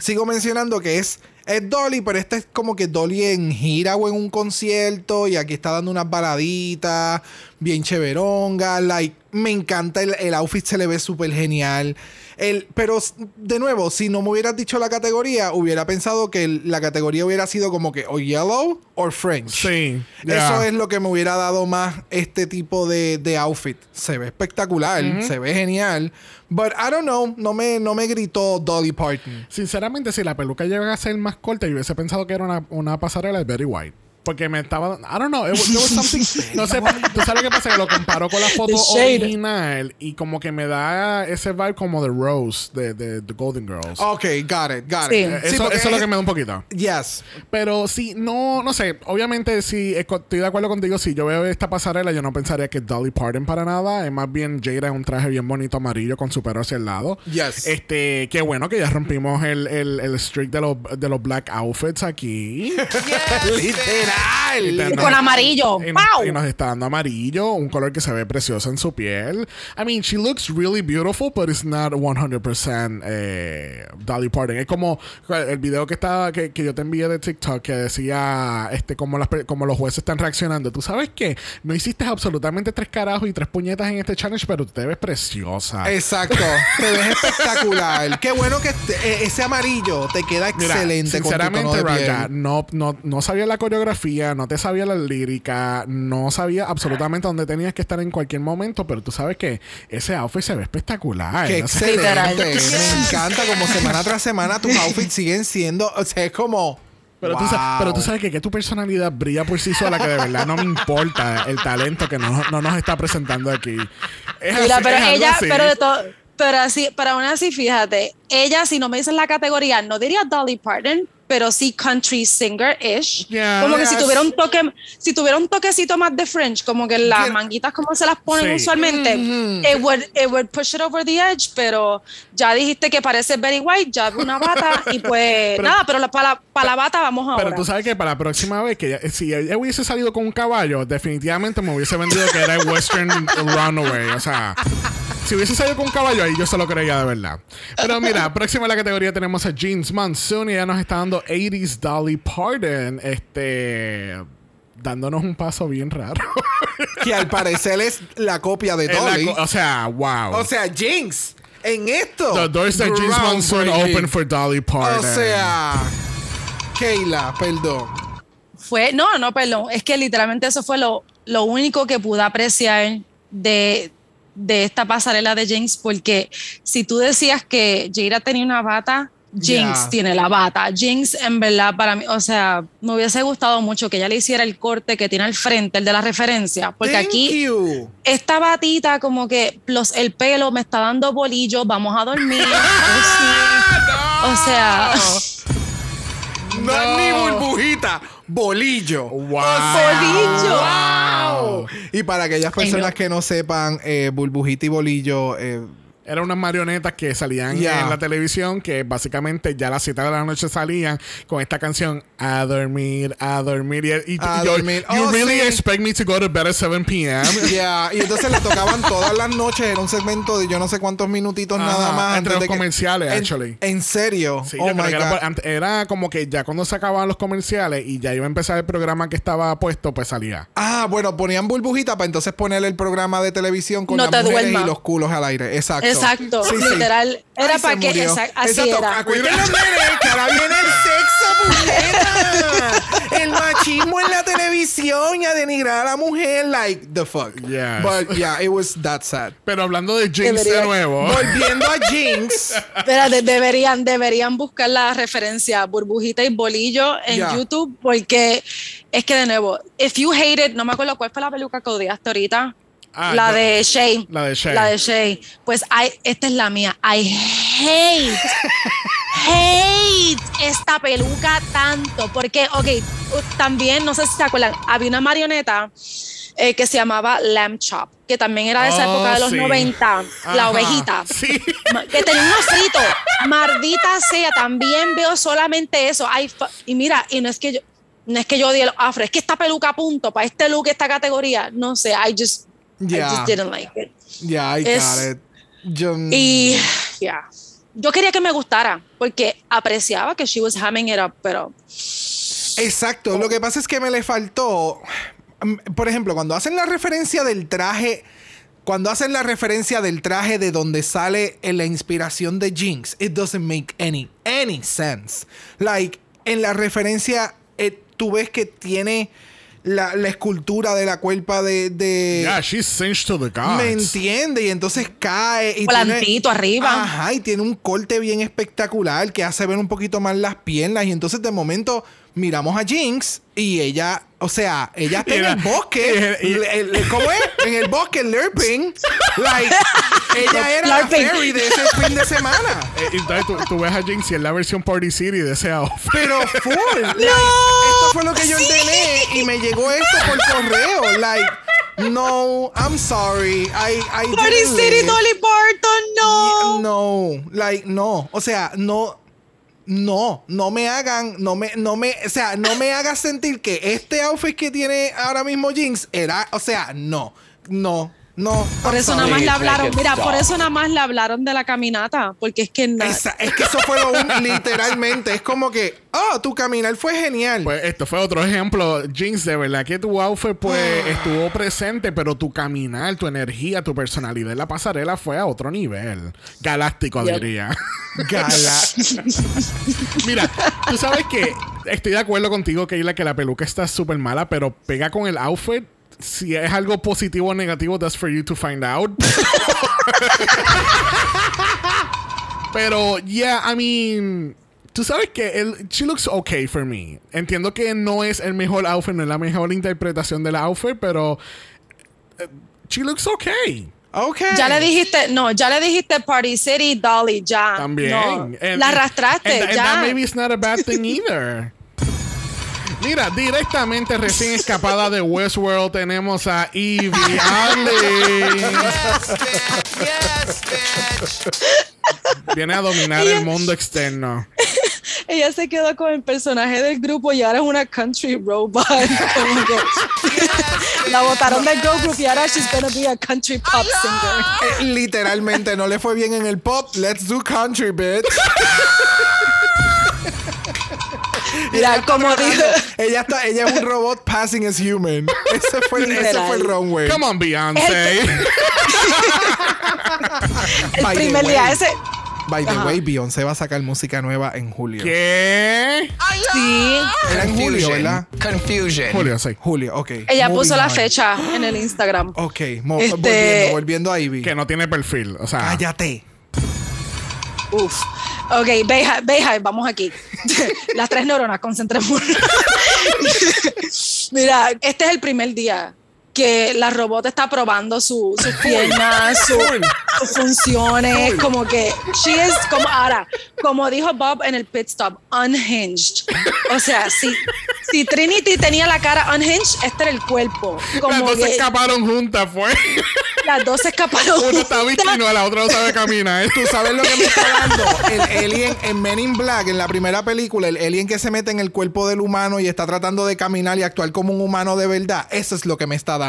Sigo mencionando que es. Es Dolly, pero este es como que Dolly en gira o en un concierto. Y aquí está dando unas baladitas. Bien cheveronga. Like, me encanta el, el outfit, se le ve súper genial. El, pero de nuevo, si no me hubieras dicho la categoría, hubiera pensado que el- la categoría hubiera sido como que o yellow o French. Sí. yeah. Eso es lo que me hubiera dado más este tipo de, de outfit. Se ve espectacular, se ve genial. But I don't know, no me, no me gritó Dolly Parton. Sinceramente, si la peluca llega a ser más corta, yo hubiese pensado que era una, una pasarela de Betty White. Porque me estaba. I don't know. It was, there was something. no sé. Tú sabes lo que pasa. Que lo comparo con la foto original. Y como que me da ese vibe como de Rose, de, de The Golden Girls. Ok, got it, got Sí. it. Eh, Oh, Sí, eso, porque eso es lo que me da un poquito. Yes. Pero sí, no, no sé. Obviamente, co- estoy de acuerdo contigo. Si yo veo esta pasarela, yo no pensaría que es Dolly Parton para nada. Es más bien Jada en un traje bien bonito amarillo con su pelo hacia el lado. Yes. Este, qué bueno que ya rompimos el, el, el streak de los, de los black outfits aquí. Literal. Y Con amarillo. Y nos, ¡Wow! y nos está dando amarillo, un color que se ve precioso en su piel. I mean, she looks really beautiful, but it's not 100% eh, Dolly Parton. Es como el video que estaba que, que yo te envié de TikTok que decía este como las como los jueces están reaccionando. Tú sabes que no hiciste absolutamente tres carajos y tres puñetas en este challenge, pero tú te ves preciosa. Exacto. te ves espectacular. Qué bueno que eh, ese amarillo te queda Mira, excelente con tu tono sinceramente, de piel. Raja, no, no, no sabía la coreografía, no te sabía la lírica, no sabía absolutamente dónde tenías que estar en cualquier momento, pero tú sabes que ese outfit se ve espectacular. Qué excelente. Me encanta como semana tras semana tus outfits siguen siendo, o sea, es como Pero, tú, pero sabes que, que tu personalidad brilla por sí sola, que de verdad no me importa el talento que no, no nos está presentando aquí. Es Mira, así, pero es ella, así. pero de todo. Pero así, pero aún así, fíjate, ella, si no me dices la categoría, no diría Dolly Parton, pero sí country singer-ish. Yeah. como que si tuviera un toque, si tuviera un toquecito más de French, como que las manguitas como se las ponen Sí. usualmente, it, would, it would push it over the edge, pero ya dijiste que parece Betty White, ya una bata y pues Pero- nada, pero la- para, para la bata vamos ahora. Pero tú sabes que para la próxima vez, que ella- si ella hubiese salido con un caballo, definitivamente me hubiese vendido que era el Western Runaway. O sea, si hubiese salido con un caballo ahí, yo se lo creía de verdad. Pero mira, próxima en la categoría tenemos a Jeans Monsoon y ella nos está dando 80s Dolly Parton. Este. Dándonos un paso bien raro. Que al parecer es la copia de Dolly. co- o sea, wow. O sea, Jinx, en esto. The doors that Jeans Monsoon open for Dolly Parton. O sea, Keila, perdón. Fue, no, no, perdón, es que literalmente eso fue lo, lo único que pude apreciar de, de esta pasarela de Jinx, porque si tú decías que Jada tenía una bata, Jinx tiene la bata. Jinx, en verdad, para mí, o sea, me hubiese gustado mucho que ella le hiciera el corte que tiene al frente, el de la referencia, porque Thank aquí you. esta batita como que plus el pelo me está dando bolillo, vamos a dormir. O sea, No, es ni burbujita, bolillo. Wow. bolillo. ¡Wow! Y para aquellas personas no. que no sepan, eh, burbujita y bolillo. eh, Eran unas marionetas que salían en la televisión que básicamente ya a las 7 de la noche salían con esta canción A dormir, a dormir. Y, y- A yo, dormir. You Oh, really sí. expect me to go to bed at 7 p.m. yeah, Y entonces la tocaban todas las noches. Era un segmento de yo no sé cuántos minutitos Ajá, nada más. entre antes los de que- comerciales, En- actually. En serio. Sí, oh yo creo my que era, God. era como que ya cuando se acababan los comerciales y ya iba a empezar el programa que estaba puesto, pues salía. Ah, bueno, ponían burbujita para entonces poner el programa de televisión con No las mujeres y los culos al aire. Exacto. Exacto, Sí, sí. literal, era Ay, para que, exact- así Exacto. era. Acuérdense que ahora viene el sexo, puñeta. El machismo en la televisión y a denigrar a la mujer. Like, the fuck. Yes. But yeah, it was that sad. Pero hablando de Jinx de Debería- nuevo. Volviendo a Jinx. Espérate, deberían, deberían buscar la referencia burbujita y bolillo en Ya. YouTube porque es que de nuevo, if you hate it, no me acuerdo cuál fue la peluca que odiaste ahorita. Ah, la de Shay. la de Shay. La de Shay. Pues I- esta es la mía. I hate, hate esta peluca tanto. Porque, ok, también, no sé si se acuerdan, había una marioneta eh, que se llamaba Lamb Chop, que también era de esa Oh, época de los sí. 90, Ajá. la ovejita. Sí. Que tenía unos fritos. Mardita sea, también veo solamente eso. Ay, y mira, y no es que yo, no es que yo odie los afro, es que esta peluca punto para este look, esta categoría, no sé, I just, I Yeah. just didn't like it. Yeah, I Es- got it. Yo- Y ya. Yo quería que me gustara, porque apreciaba que she was hamming it up, pero Exacto. Lo que pasa es que me le faltó. mm, Por ejemplo, cuando hacen la referencia del traje. Cuando hacen la referencia del traje de donde sale en la inspiración de Jinx, it doesn't make any, any sense. Like, en la referencia, eh, tú ves que tiene la, la escultura de la cuerpa de. de Yeah, she's cinched to the gods. ¿Me entiende? Y entonces cae. Y Volantito arriba. Ajá, y tiene un corte bien espectacular que hace ver un poquito más las piernas. Y entonces de momento miramos a Jinx y ella, o sea, ella está en el bosque. y- ¿Cómo es? En el bosque, lerping. Like, ella era la fairy de ese fin de semana. Eh, entonces tú, tú ves a Jinx y es la versión Party City de ese outfit. Pero full. Like, esto fue lo que yo ordené y me llegó esto por correo. Like, no, I'm sorry. I, I Party didn't City. Dolly Parton, no. No, like, no. O sea, no. No, no me hagan, no me, no me, o sea, no me hagas sentir que este outfit que tiene ahora mismo Jinx era, o sea, no, no, no. Por eso nada más le hablaron, mira, por eso nada más le hablaron de la caminata, porque es que na- Esa- es que eso fue lo un- literalmente, es como que, oh, tu caminar fue genial. Pues esto fue otro ejemplo, Jinx, de verdad que tu outfit Ah. pues estuvo presente, pero tu caminar, tu energía, tu personalidad en la pasarela fue a otro nivel. Galáctico, Yep. diría. Gala. Mira, tú sabes que estoy de acuerdo contigo, Keila, que la peluca está súper mala, pero pega con el outfit. Si es algo positivo o negativo, that's for you to find out. pero, yeah, I mean, tú sabes que el, she looks okay for me. Entiendo que no es el mejor outfit, no es la mejor interpretación del outfit, pero eh, she looks okay. Ok. Ya le dijiste, no, ya le dijiste Party City, Dolly, ya. También. No, And- la arrastraste, and- and ya. that maybe it's not a bad thing either. Mira, directamente recién escapada de Westworld tenemos a Evie Allen. Yes, bitch. Viene a dominar el mundo externo. Ella se quedó con el personaje del grupo y ahora es una country robot. La botaron del girl group y ahora she's gonna be a country pop singer. Eh, literalmente no le fue bien en el pop. Let's do country, bitch. Mira, como dijo, Ella está, ella es un robot passing as human. Ese fue, el- ese fue el runway. Come on, Beyoncé. el By the primer way. día ese. By the Ajá. way, Beyoncé va a sacar música nueva en julio. ¿Qué? Sí, Era en julio, ¿verdad? Confusion. Julio, sí. Julio, ok. ella Moving puso la on. fecha en el Instagram. Ok, mo- Este- volviendo, volviendo a Ivy. Que no tiene perfil. O sea, Cállate. Uf. Ok, Beja, vamos aquí. Las tres neuronas, concentrémonos. Mira, este es el primer día que la robot está probando su- sus piernas, su- sus funciones, como que she is, como ahora, como dijo Bob en el pit stop, unhinged. O sea, si, si Trinity tenía la cara unhinged, este era el cuerpo. las Como dos se escaparon juntas, fue. las dos se escaparon. Uno está juntas. visto y la otra no sabe caminar. ¿Tú sabes lo que me está dando? El alien en Men in Black, en la primera película, el alien que se mete en el cuerpo del humano y está tratando de caminar y actuar como un humano de verdad. Eso es lo que me está dando.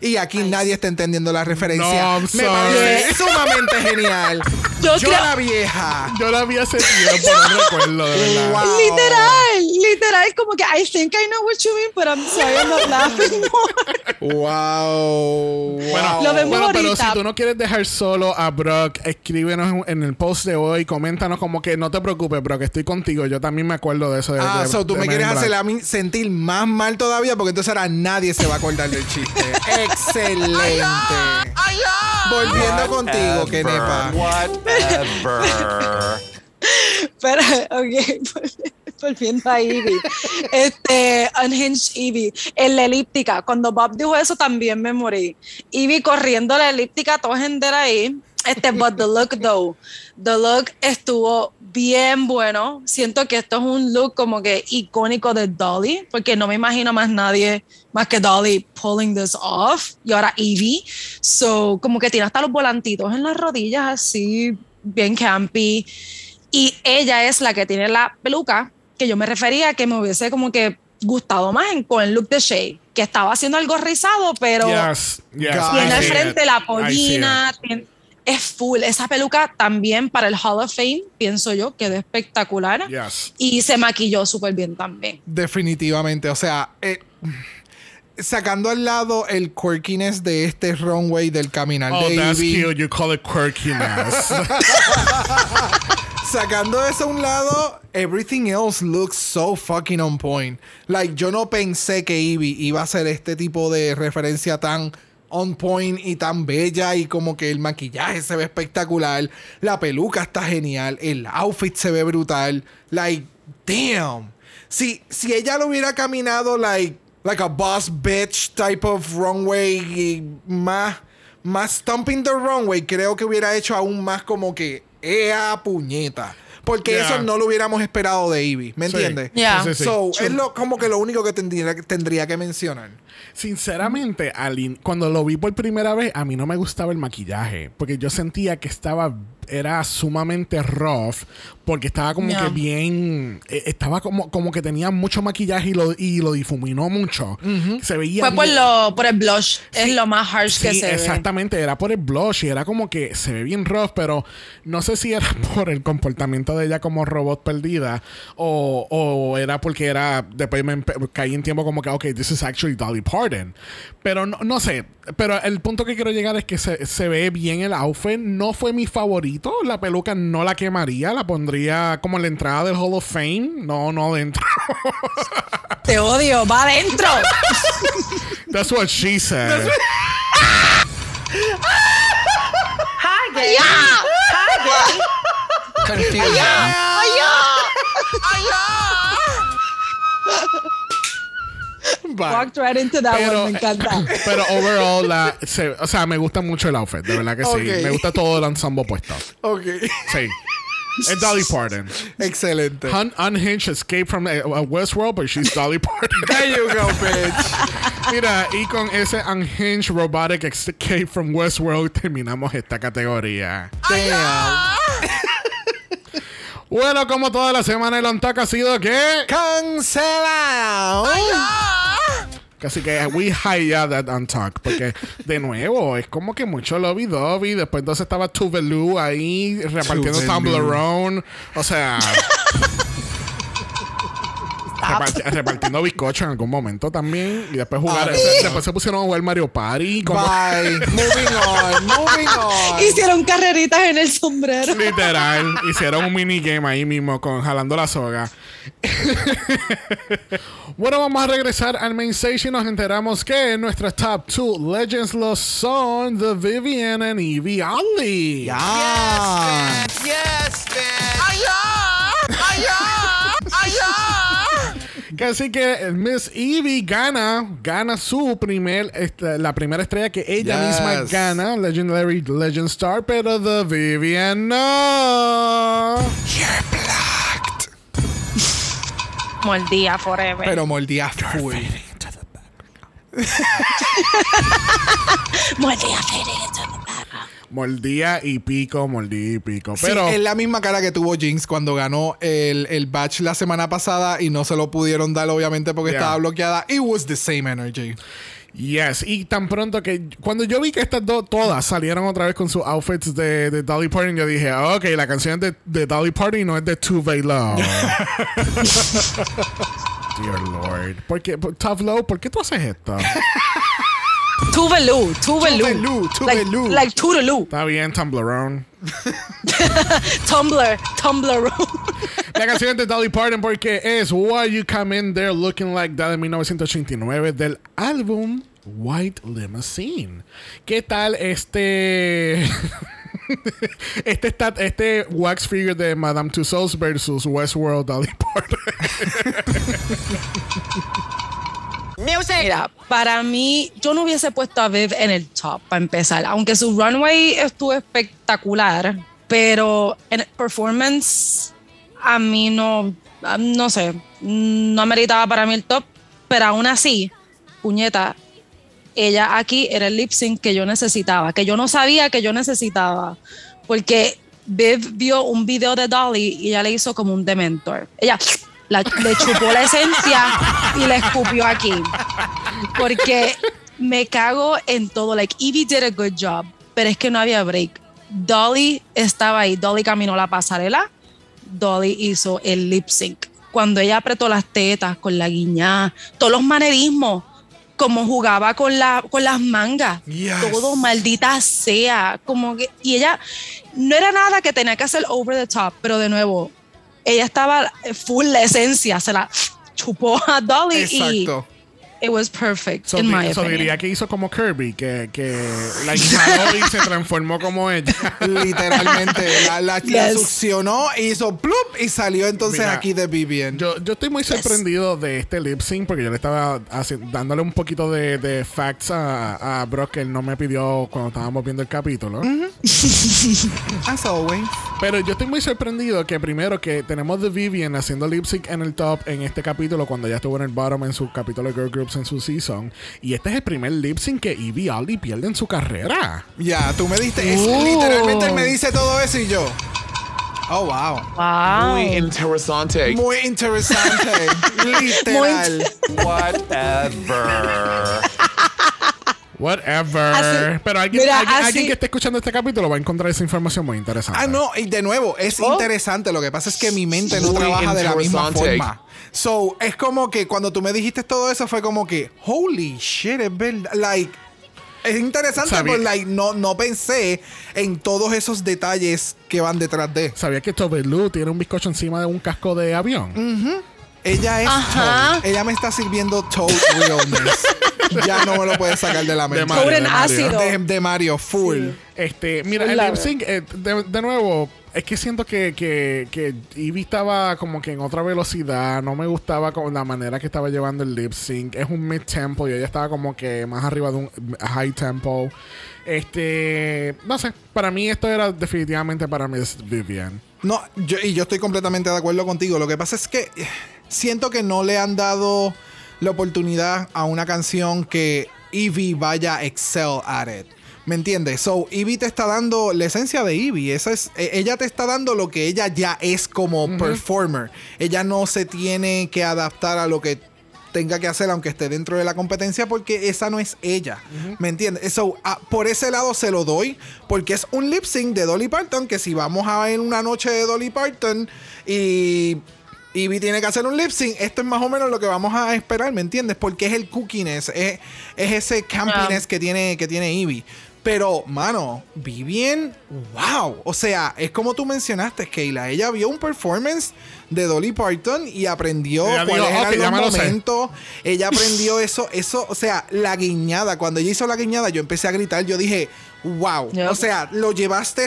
Y aquí nadie está entendiendo la referencia. No, me parece sumamente genial. Yo Yo, creo- la vieja. Yo la vi hace tiempo, no recuerdo, de verdad. Wow. Literal, literal, como que I think I know what you mean, but I'm sorry, I'm not laughing more. Wow. Bueno, Lo vemos bueno, pero si tú no quieres dejar solo a Brock, escríbenos en, el post de hoy, coméntanos como que no te preocupes, Brock, estoy contigo. Yo también me acuerdo de eso. De, Ah, de- so tú de me quieres hacer a mí sentir más mal todavía porque entonces ahora nadie se va a acordar del chiste. Excelente. Volviendo contigo, Kenepa. Whatever. Pero, ok, volviendo a Evie. Este, Unhinged Evie. En la elíptica, cuando Bob dijo eso también me morí. Evie corriendo la elíptica, todo gente ahí. Este, but the look though, the look estuvo bien bueno. Siento que esto es un look como que icónico de Dolly, porque no me imagino más nadie más que Dolly pulling this off. Y ahora Evie. So, como que tiene hasta los volantitos en las rodillas así, bien campy. Y ella es la que tiene la peluca que yo me refería que me hubiese como que gustado más en- con el look de Shay, que estaba haciendo algo rizado, pero Yes, yes, tiene al frente it. la pollina, tiene- es full. Esa peluca también para el Hall of Fame, pienso yo, quedó espectacular. Yes. Y se maquilló súper bien también. Definitivamente. O sea, eh, sacando al lado el quirkiness de este runway del caminar Oh, de that's Ivy, cute. You call it quirkiness. sacando eso a un lado, everything else looks so fucking on point. Like, yo no pensé que Ivy iba a ser este tipo de referencia tan on point y tan bella y como que el maquillaje se ve espectacular, la peluca está genial, el outfit se ve brutal. Like, damn. Si, si ella lo hubiera caminado like, like a boss bitch type of runway y más, más stomping the runway, creo que hubiera hecho aún más como que ea puñeta. Porque Yeah. eso no lo hubiéramos esperado de Ivy, ¿me Sí. entiendes? Yeah. Sí, sí, sí. So, es lo, como que lo único que tendría, tendría que mencionar. Sinceramente, al in- cuando lo vi por primera vez, a mí no me gustaba el maquillaje. Porque yo sentía que estaba. Era sumamente rough. Porque estaba como Yeah. que bien. eh, estaba como, como que tenía mucho maquillaje y lo, y lo difuminó mucho. Se veía. Fue por, lo, por el blush, es lo más harsh que se ve. exactamente, era por el blush y era como que se ve bien rough, pero no sé si era por el comportamiento de ella como robot perdida o, o era porque era, después me caí en tiempo como que, ok, this is actually Dolly Parton. Pero no, no sé, pero el punto que quiero llegar es que se, se ve bien el outfit, no fue mi favorito, la peluca no la quemaría, la pondría como en la entrada del Hall of Fame, no, no dentro. Te odio, va adentro. That's what she said. Hi, gay. Hi, gay. Confusion. Bye. Walked right into that Pero, one. Me encanta. pero overall, la, se- o sea, me gusta mucho el outfit, de verdad que sí. Ok. Me gusta todo el ensemble puesto. Ok. Sí. Es Dolly Parton. Excelente. Un unhinged escape from uh, Westworld, but she's Dolly Parton. There you go, bitch. Mira, y con ese unhinged robotic escape from Westworld terminamos esta categoría. Damn. Bueno, como toda la semana el Untuck ha sido que... Cancelado. Casi que we hire that Untuck. Porque, de nuevo, es como que mucho lobby dovey. Después entonces estaba Tuvalu ahí repartiendo Tuvalu. Toblerone. O sea... reparti- repartiendo bizcocho en algún momento también. Y después jugar... Ah. después se pusieron a jugar Mario Party. Como, Bye. moving on. Moving on. Hicieron carreritas en el sombrero. Literal, hicieron un minigame ahí mismo con jalando la soga. bueno, vamos a regresar al main stage y nos enteramos que nuestras top 2 legends lo son The Vivian and Evie Oddly. Ah. Yes, man. Así que Miss Evie gana, gana su primer, este, la primera estrella que ella Yes. misma gana, Legendary Legend Star, pero The Vivian no. Mordía forever. Pero mordía full. Mordía forever. Mordía y pico, mordía y pico. Sí, Pero es la misma cara que tuvo Jinx cuando ganó el, el batch la semana pasada y no se lo pudieron dar, obviamente, porque Yeah. estaba bloqueada. It was the same energy. Yes, y tan pronto que cuando yo vi que estas dos todas salieron otra vez con sus outfits de, de Dolly Parton, yo dije, ok, la canción de, de Dolly Parton no es de Tuve Love. Dear Lord. ¿Por qué, Tough Low, ¿por qué tú haces esto? Tuvalu, Tuvalu. Tuvalu, Like, Tuvalu. Está bien, Tumblerone. Tumblr, Tumblr. La canción de Dolly Parton porque es Why You Come In There Looking Like That de 1989 del álbum White Limousine. ¿Qué tal este... este, está, este wax figure de Madame Tussauds versus Westworld Dolly Parton? Mira, para mí, yo no hubiese puesto a Viv en el top para empezar, aunque su runway estuvo espectacular, pero en performance a mí no, ah, no sé, no ameritaba para mí el top, pero aún así, puñeta, ella aquí era el lip sync que yo necesitaba, que yo no sabía que yo necesitaba, porque Viv vio un video de Dolly y ella le hizo como un dementor. Ella la- le chupó la esencia y la escupió aquí. Porque me cago en todo. Like, Evie did a good job, pero es que no había break. Dolly estaba ahí. Dolly caminó la pasarela. Dolly hizo el lip sync. Cuando ella apretó las tetas con la guiñá, todos los manerismos, como jugaba con, la, con las mangas, Yes. todo maldita sea. Como que, y ella no era nada que tenía que hacer over the top, pero de nuevo, ella estaba full la esencia, se la chupó a Dolly Exacto. It was perfect, So, in di- my so opinion. diría que hizo como Kirby, que, que la inhaló y se transformó como ella. Literalmente. la, la, la Yes. succionó, hizo plup y salió entonces Mira, aquí de Vivian. Yo, yo estoy muy sorprendido de este lip sync porque yo le estaba dándole un poquito de, de facts a, a Brock que él no me pidió cuando estábamos viendo el capítulo. As always. Pero yo estoy muy sorprendido que primero que tenemos The Vivian haciendo lip sync en el top en este capítulo cuando ya estuvo en el bottom en su capítulo de Girl En su season. Y este es el primer lip sync que Evie Aldi pierde en su carrera. Ya, tú me diste. es- Oh. literalmente él me dice todo eso y yo. Oh, wow. Wow. Muy interesante. Muy interesante. Literal. Whatever. Whatever. Así- Pero alguien, mira, alguien, así- alguien que esté escuchando este capítulo va a encontrar esa información muy interesante. Ah, no, y de nuevo, es Oh. interesante. Lo que pasa es que mi mente no Muy trabaja de la misma forma. So, es como que cuando tú me dijiste todo eso, fue como que, holy shit, es verdad. Like, es interesante, Sabía- pero like, no, no pensé en todos esos detalles que van detrás de. ¿Sabía que Tobelu tiene un bizcocho encima de un casco de avión? Ella es Ajá. Toad. Ella me está sirviendo Toad Realness. ya no me lo puedes sacar de la mente. Mario, Pobre en de Mario. ácido. De, de Mario, full. Este, mira, el lip sync, eh, de, de nuevo, es que siento que, que, que Ivy estaba como que en otra velocidad. No me gustaba con la manera que estaba llevando el lip sync. Es un mid tempo y ella estaba como que más arriba de un high tempo. Este, no sé. Para mí esto era definitivamente para Miss Vivian. No, yo, y yo estoy completamente de acuerdo contigo. Lo que pasa es que eh, siento que no le han dado la oportunidad a una canción que Evie vaya a excel at it. ¿Me entiendes? So, Evie te está dando la esencia de Evie. Esa es, eh, ella te está dando lo que ella ya es como performer. Ella no se tiene que adaptar a lo que tenga que hacer aunque esté dentro de la competencia porque esa no es ella. ¿Me entiendes? So, por ese lado se lo doy porque es un lip sync de Dolly Parton que si vamos a ver una noche de Dolly Parton y Ivy tiene que hacer un lip sync. Esto es más o menos lo que vamos a esperar, ¿me entiendes? Porque es el cookiness, es, es ese campiness que tiene, que tiene Ivy. Pero, mano, Vivian, wow. O sea, es como tú mencionaste, Keila. Ella vio un performance de Dolly Parton y aprendió Ella cuáles eran "Ok, ya me los lo sé". momentos. Ella aprendió eso, eso, o sea, la guiñada. Cuando ella hizo la guiñada, yo empecé a gritar. Yo dije, wow. Yep. O sea, lo llevaste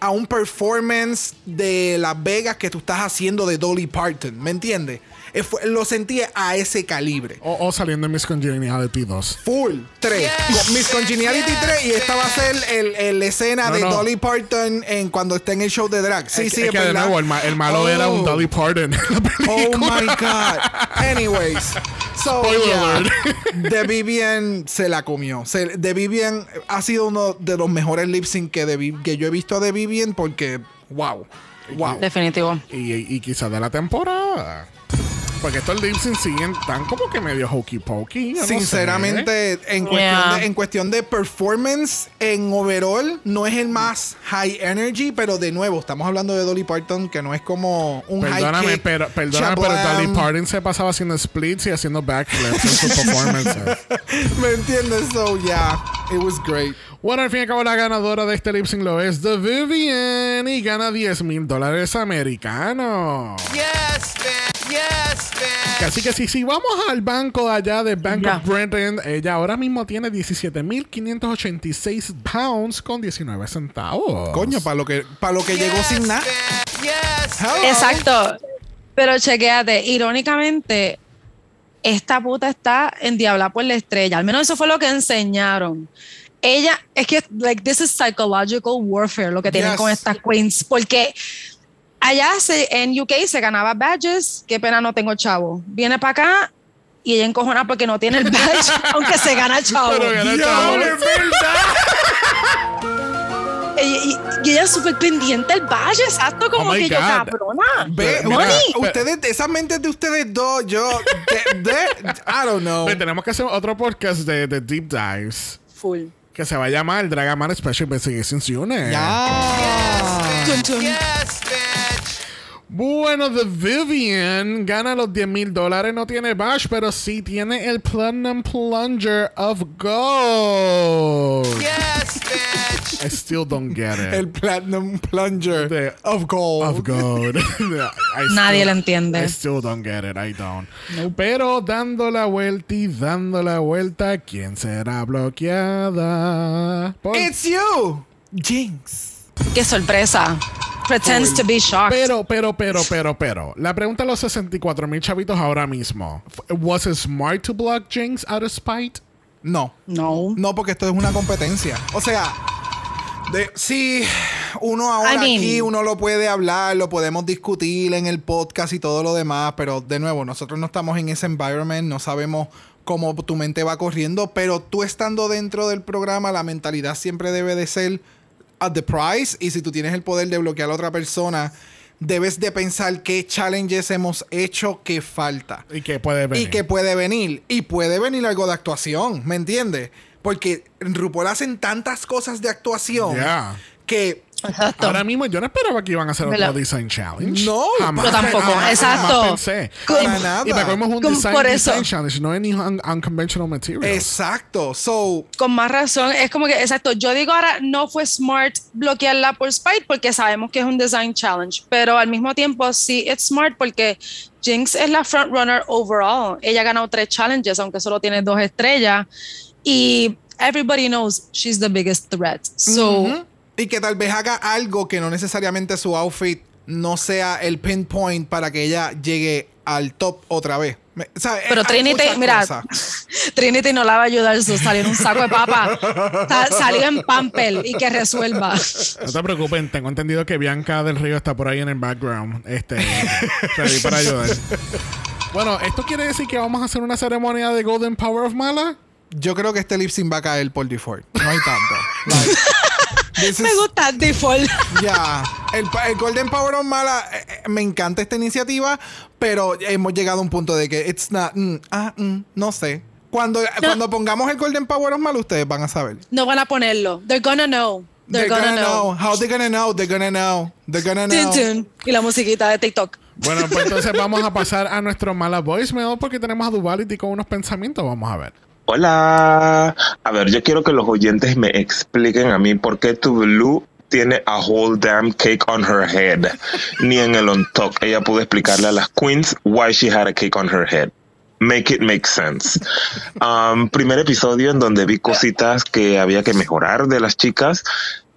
a un performance de Las Vegas que tú estás haciendo de Dolly Parton. ¿Me entiendes? Fue- Lo sentí a ese calibre. O, o saliendo en Miss Congeniality 2. Full 3. Miss Congeniality 3 y esta va a ser el, el- la escena No, de no. Dolly Parton en cuando esté en el show de drag. Sí, es, sí, es es que de nuevo el, ma- el malo era un Oh. Dolly Parton en la Oh my God. Anyways. So, Spoiler yeah, alert. The Vivian se la comió. Se- The Vivian ha sido uno de los mejores lip sync que, de Vi- que yo he visto de Vivian porque, wow. Wow. Definitivo. y, y quizás de la temporada. Porque estos lip sync siguen tan como que medio hokey pokey. sé. Sinceramente, en, cuestión Yeah. de, en cuestión de performance, en overall, no es el más high energy, pero de nuevo, estamos hablando de Dolly Parton, que no es como un high Perdóname, kick, pero, perdóname, pero. Dolly Parton se pasaba haciendo splits y haciendo backflips en sus performances. ¿Me entiendes? So, yeah, it was great. Bueno, al fin y al cabo, la ganadora de este lip sync lo es The Vivian y gana 10 mil dólares americanos. Yes, man. Yes, man. Así que si, si vamos al banco allá de Bank of Britain, ella ahora mismo tiene 17.586 pounds con 19 centavos. Coño, para lo que, para lo que llegó sin nada. Yes. Exacto. Pero chequéate, irónicamente, esta puta está endiablada por la estrella. Al menos eso fue lo que enseñaron. Ella, es que, like, this is psychological warfare, lo que tienen Yes. con estas queens. Porque allá se, en UK se ganaba badges. Qué pena, no tengo chavo. Viene para acá y ella encojona porque no tiene el badge, aunque se gana chavo. Pero gana Diablo, chavo. es verdad. Y, y- y ella es súper pendiente el badge, exacto, como Oh que yo, God. cabrona. Ve, mira, ustedes, esas mentes de ustedes dos, yo, de, de- I don't know. Pues tenemos que hacer otro podcast de, de Deep Dives Full. Que se va a llamar Dragaman Special Investigations Unit. Chun. Yes, bitch. Bueno, The Vivian gana los 10 mil dólares. No tiene bash, pero sí tiene el Platinum Plunger of Gold. Yes, bitch. I still don't get it. El Platinum Plunger of Gold. of gold. I Nadie still- lo entiende. I still don't get it. I don't. Pero dando la vuelta y dando la vuelta, ¿quién será bloqueada? Por- It's you, Jinx. Qué sorpresa. Pretends to be shocked. Pero, pero, pero, pero, pero. La pregunta a los 64 mil chavitos ahora mismo. ¿Was it smart to block Jinx out of spite? No, no. no, porque esto es una competencia. O sea, de, sí, uno ahora I mean- aquí, uno lo puede hablar, lo podemos discutir en el podcast y todo lo demás, pero de nuevo, nosotros no estamos en ese environment, no sabemos cómo tu mente va corriendo, pero tú estando dentro del programa, la mentalidad siempre debe de ser at the price y si tú tienes el poder de bloquear a otra persona, debes de pensar qué challenges hemos hecho que falta. ¿Y qué puede venir? Y que puede venir. Y puede venir algo de actuación, ¿me entiendes? Porque RuPaul hacen tantas cosas de actuación Yeah. que Exacto. Ahora mismo yo no esperaba que iban a hacer otro la- design challenge. No, jamás. yo tampoco, Jamás, exacto. jamás pensé. Para nada. Y es un design, por eso. design challenge, no any un- unconventional materials. Exacto. So, Con más razón, es como que, exacto, yo digo ahora, no fue smart bloquearla por Spite porque sabemos que es un design challenge, pero al mismo tiempo sí es smart porque Jinx es la frontrunner overall. Ella ha ganado tres challenges, aunque solo tiene dos estrellas, y everybody knows she's the biggest threat. So, Ujú. Y que tal vez haga algo que no necesariamente su outfit no sea el pinpoint para que ella llegue al top otra vez. Me- ¿sabes? Pero Trinity, mira, cosas. Trinity no la va a ayudar, su salió en un saco de papa, Sa- salió en pamper y que resuelva. No te preocupen, tengo entendido que Bianca del Río está por ahí en el background. Este, ready para ayudar. Bueno, ¿esto quiere decir que vamos a hacer una ceremonia de Golden Power of Mala? Yo creo que este lip sync va a caer por default. No hay tanto. Like, this Me is- gusta el default. Ya, el, pa- el Golden Power of Mala, eh, eh, me encanta esta iniciativa, pero hemos llegado a un punto de que it's not, mm, ah, mm, no sé. Cuando, cuando pongamos el Golden Power of Mala, ustedes van a saber. No van a ponerlo. They're gonna know. They're, gonna, know. How they gonna know? They're gonna know. They're gonna know. Tun, tun. Y la musiquita de TikTok. Bueno, pues entonces vamos a pasar a nuestro Mala voicemail porque tenemos a Duvality con unos pensamientos. Vamos a ver. Hola. A ver, yo quiero que los oyentes me expliquen a mí por qué Blue tiene a whole damn cake on her head. Ni en el on talk ella pudo explicarle a las queens why she had a cake on her head. Make it make sense. Um, primer episodio en donde vi cositas que había que mejorar de las chicas.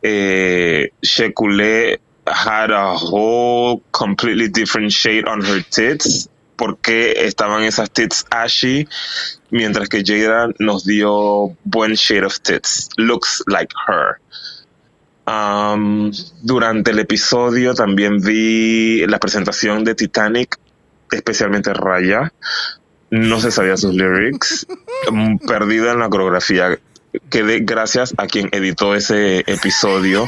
Eh, Shekule had a whole completely different shade on her tits. Porque estaban esas tits ashy mientras que Jada nos dio buen shade of tits. Looks like her. Um, durante el episodio también vi la presentación de Titanic, especialmente Raya. No se sabía sus lyrics. Mm, Perdida en la coreografía. Quedé gracias a quien editó ese episodio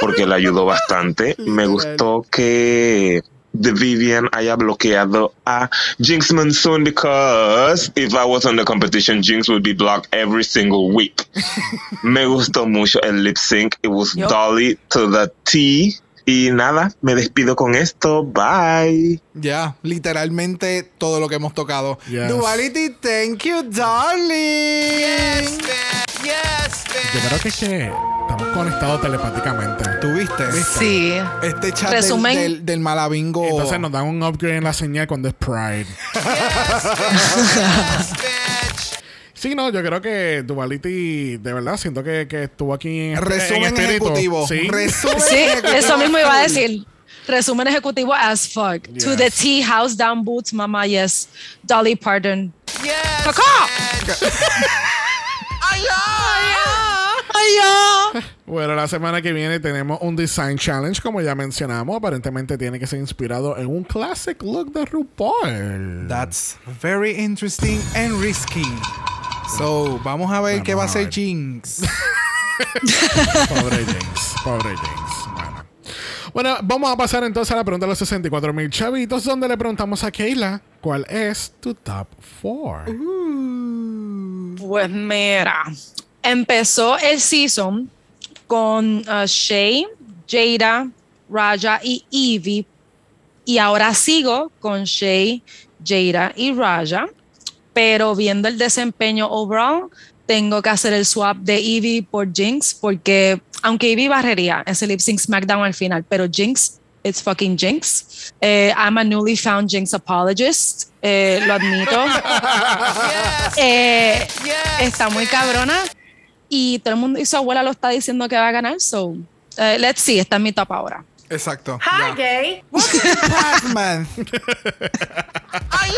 porque le ayudó bastante. Me gustó que The Vivian haya bloqueado a Jinx Monsoon because if I was on the competition, Jinx would be blocked every single week. Me gustó mucho el lip sync. It was. Dolly to the T. Y nada, me despido con esto. Bye. Ya, literalmente todo lo que hemos tocado. Yes. Duality, thank you, darling. Yes, Yo creo que es que estamos conectados telepáticamente. ¿Tuviste? Sí. Este chat del, Resumen. del, del malabingo. Entonces nos dan un upgrade en la señal cuando es Pride. Bitch. Sí, no, yo creo que Duality, de verdad, siento que, que estuvo aquí en, Resumen en ejecutivo. Sí. Resumen Sí, ejecutivo. eso mismo iba a decir. Resumen ejecutivo as fuck. To the Yes. T, house down boots, mama, yes. Dolly Pardon. Yes. Bueno, la semana que viene tenemos un Design Challenge, como ya mencionamos. Aparentemente tiene que ser inspirado en un classic look de RuPaul. That's very interesting and risky. So, vamos a ver Vamos qué va a a hacer ver. Jinx. Pobre James, pobre James. Bueno. Bueno, vamos a pasar entonces a la pregunta de los 64 mil chavitos, donde le preguntamos a Kayla cuál es tu top 4. Pues mira, empezó el season con uh, Shay, Jada, Raja y Evie. Y ahora sigo con Shay, Jada y Raja. Pero viendo el desempeño overall, tengo que hacer el swap de Evie por Jinx. Porque aunque Evie barrería ese lip sync SmackDown al final, pero Jinx, it's fucking Jinx. Eh, I'm a newly found Jinx apologist. eh, lo admito. Eh, Yes. está muy cabrona y todo el mundo y su abuela lo está diciendo que va a ganar. So, eh, let's see, está en mi top ahora. Exacto. Hi, ya. gay. Ay.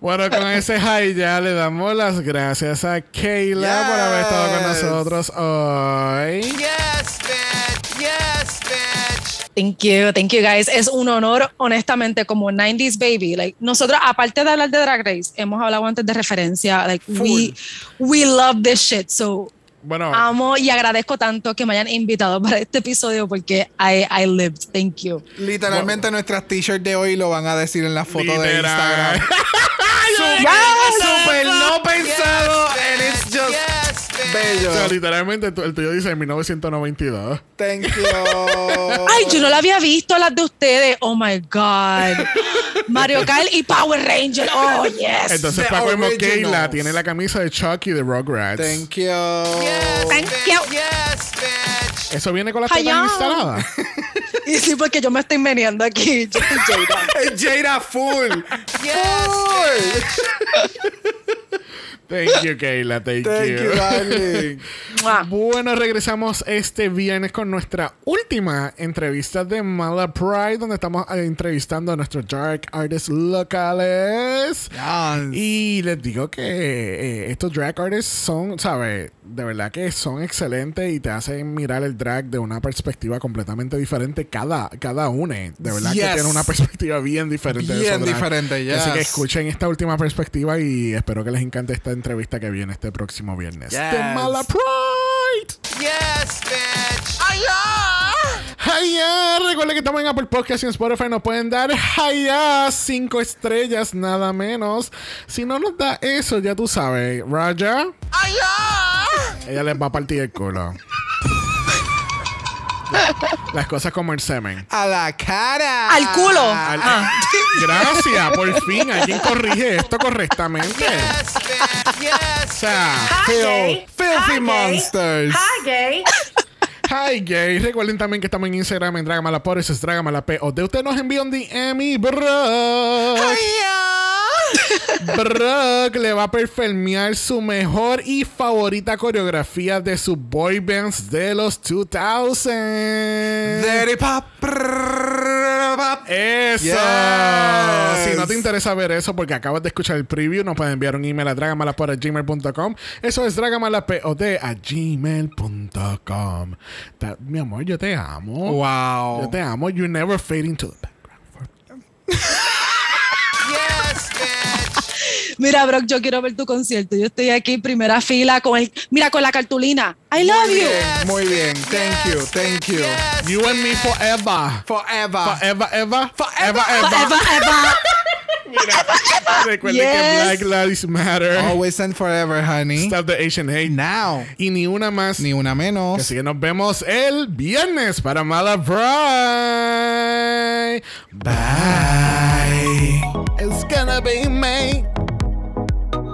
Bueno, con ese high ya le damos las gracias a Kayla por haber estado con nosotros hoy. Yes, bitch. Yes, bitch. Thank you, thank you guys. Es un honor, honestamente, como 90s baby. Like, nosotros, aparte de hablar de Drag Race, hemos hablado antes de referencia. Like, we, we love this shit. So, Bueno, amo y agradezco tanto que me hayan invitado para este episodio porque I, I lived. Thank you. Literalmente nuestras t-shirts de hoy lo van a decir en la foto de. Instagram. Yes. Super no pensado and it's just Yes, bitch. Bello. o sea, literalmente el tuyo dice en 1992. Thank you. Ay, yo no la había visto las de ustedes. Oh my God. Mario Kart y Power Ranger. Oh, yes. Entonces, The. Kayla tiene la camisa de Chucky de Rugrats. Thank you. Yes, Thank bitch. you. Yes, bitch. Eso viene con las tetas instaladas. Y sí, porque yo me estoy meneando aquí. Yo estoy Jada. Jada full. Yes. Thank you, Kayla. Thank, Thank you. you, darling. Bueno, regresamos este viernes con nuestra última entrevista de Mala Pride, donde estamos eh, entrevistando a nuestros dark artists locales. Yes. Y les digo que eh, estos drag artists son, ¿sabes? De verdad que son excelentes y te hacen mirar el drag de una perspectiva completamente diferente cada, cada une. De verdad que tiene una perspectiva bien diferente. de Bien diferente, Así que escuchen esta última perspectiva y espero que les encante esta entrevista que viene este próximo viernes. Yes. De Mala Pride. Yes, bitch. Hiya, recuerden que estamos en Apple Podcast y en Spotify nos pueden dar Hiya cinco estrellas nada menos. Si no nos da eso, ya tú sabes, Raja. Ella les va a partir el culo. Las cosas como el semen. A la cara. Al culo. Al- Gracias, por fin alguien corrige esto correctamente. Yes. O Yes. sea, Hi, gay. Filthy Hi, gay. monsters. Hi, gay. Hi gay, recuerden también que estamos en Instagram en Dragamalapod, eso es Dragamalapod. De usted nos envía un DM y bro. Brock le va a performear su mejor y favorita coreografía de sus boy bands de los 2000. Dirty pop. Eso. Yes. Si no te interesa ver eso porque acabas de escuchar el preview, nos pueden enviar un email a dragamalapod.gmail.com. Eso es dragamalapod a gmail.com. Mi amor, yo te amo. Wow. Yo te amo. You never fade into the background. Yes, bitch. Mira, Brock, yo quiero ver tu concierto. Yo estoy aquí en primera fila con el, mira, con la cartulina. I love Muy you. bien, muy bien. Thank you, thank you. Yes. You and me forever. Forever. Forever, ever. Forever, Eva, Eva. Recuerden que Yes. Black Lives Matter. Always and forever, honey. Stop the Asian hate. Now. Y ni una más. Ni una menos. Así que nos vemos el viernes para Mala Pride. Bye. It's gonna be me.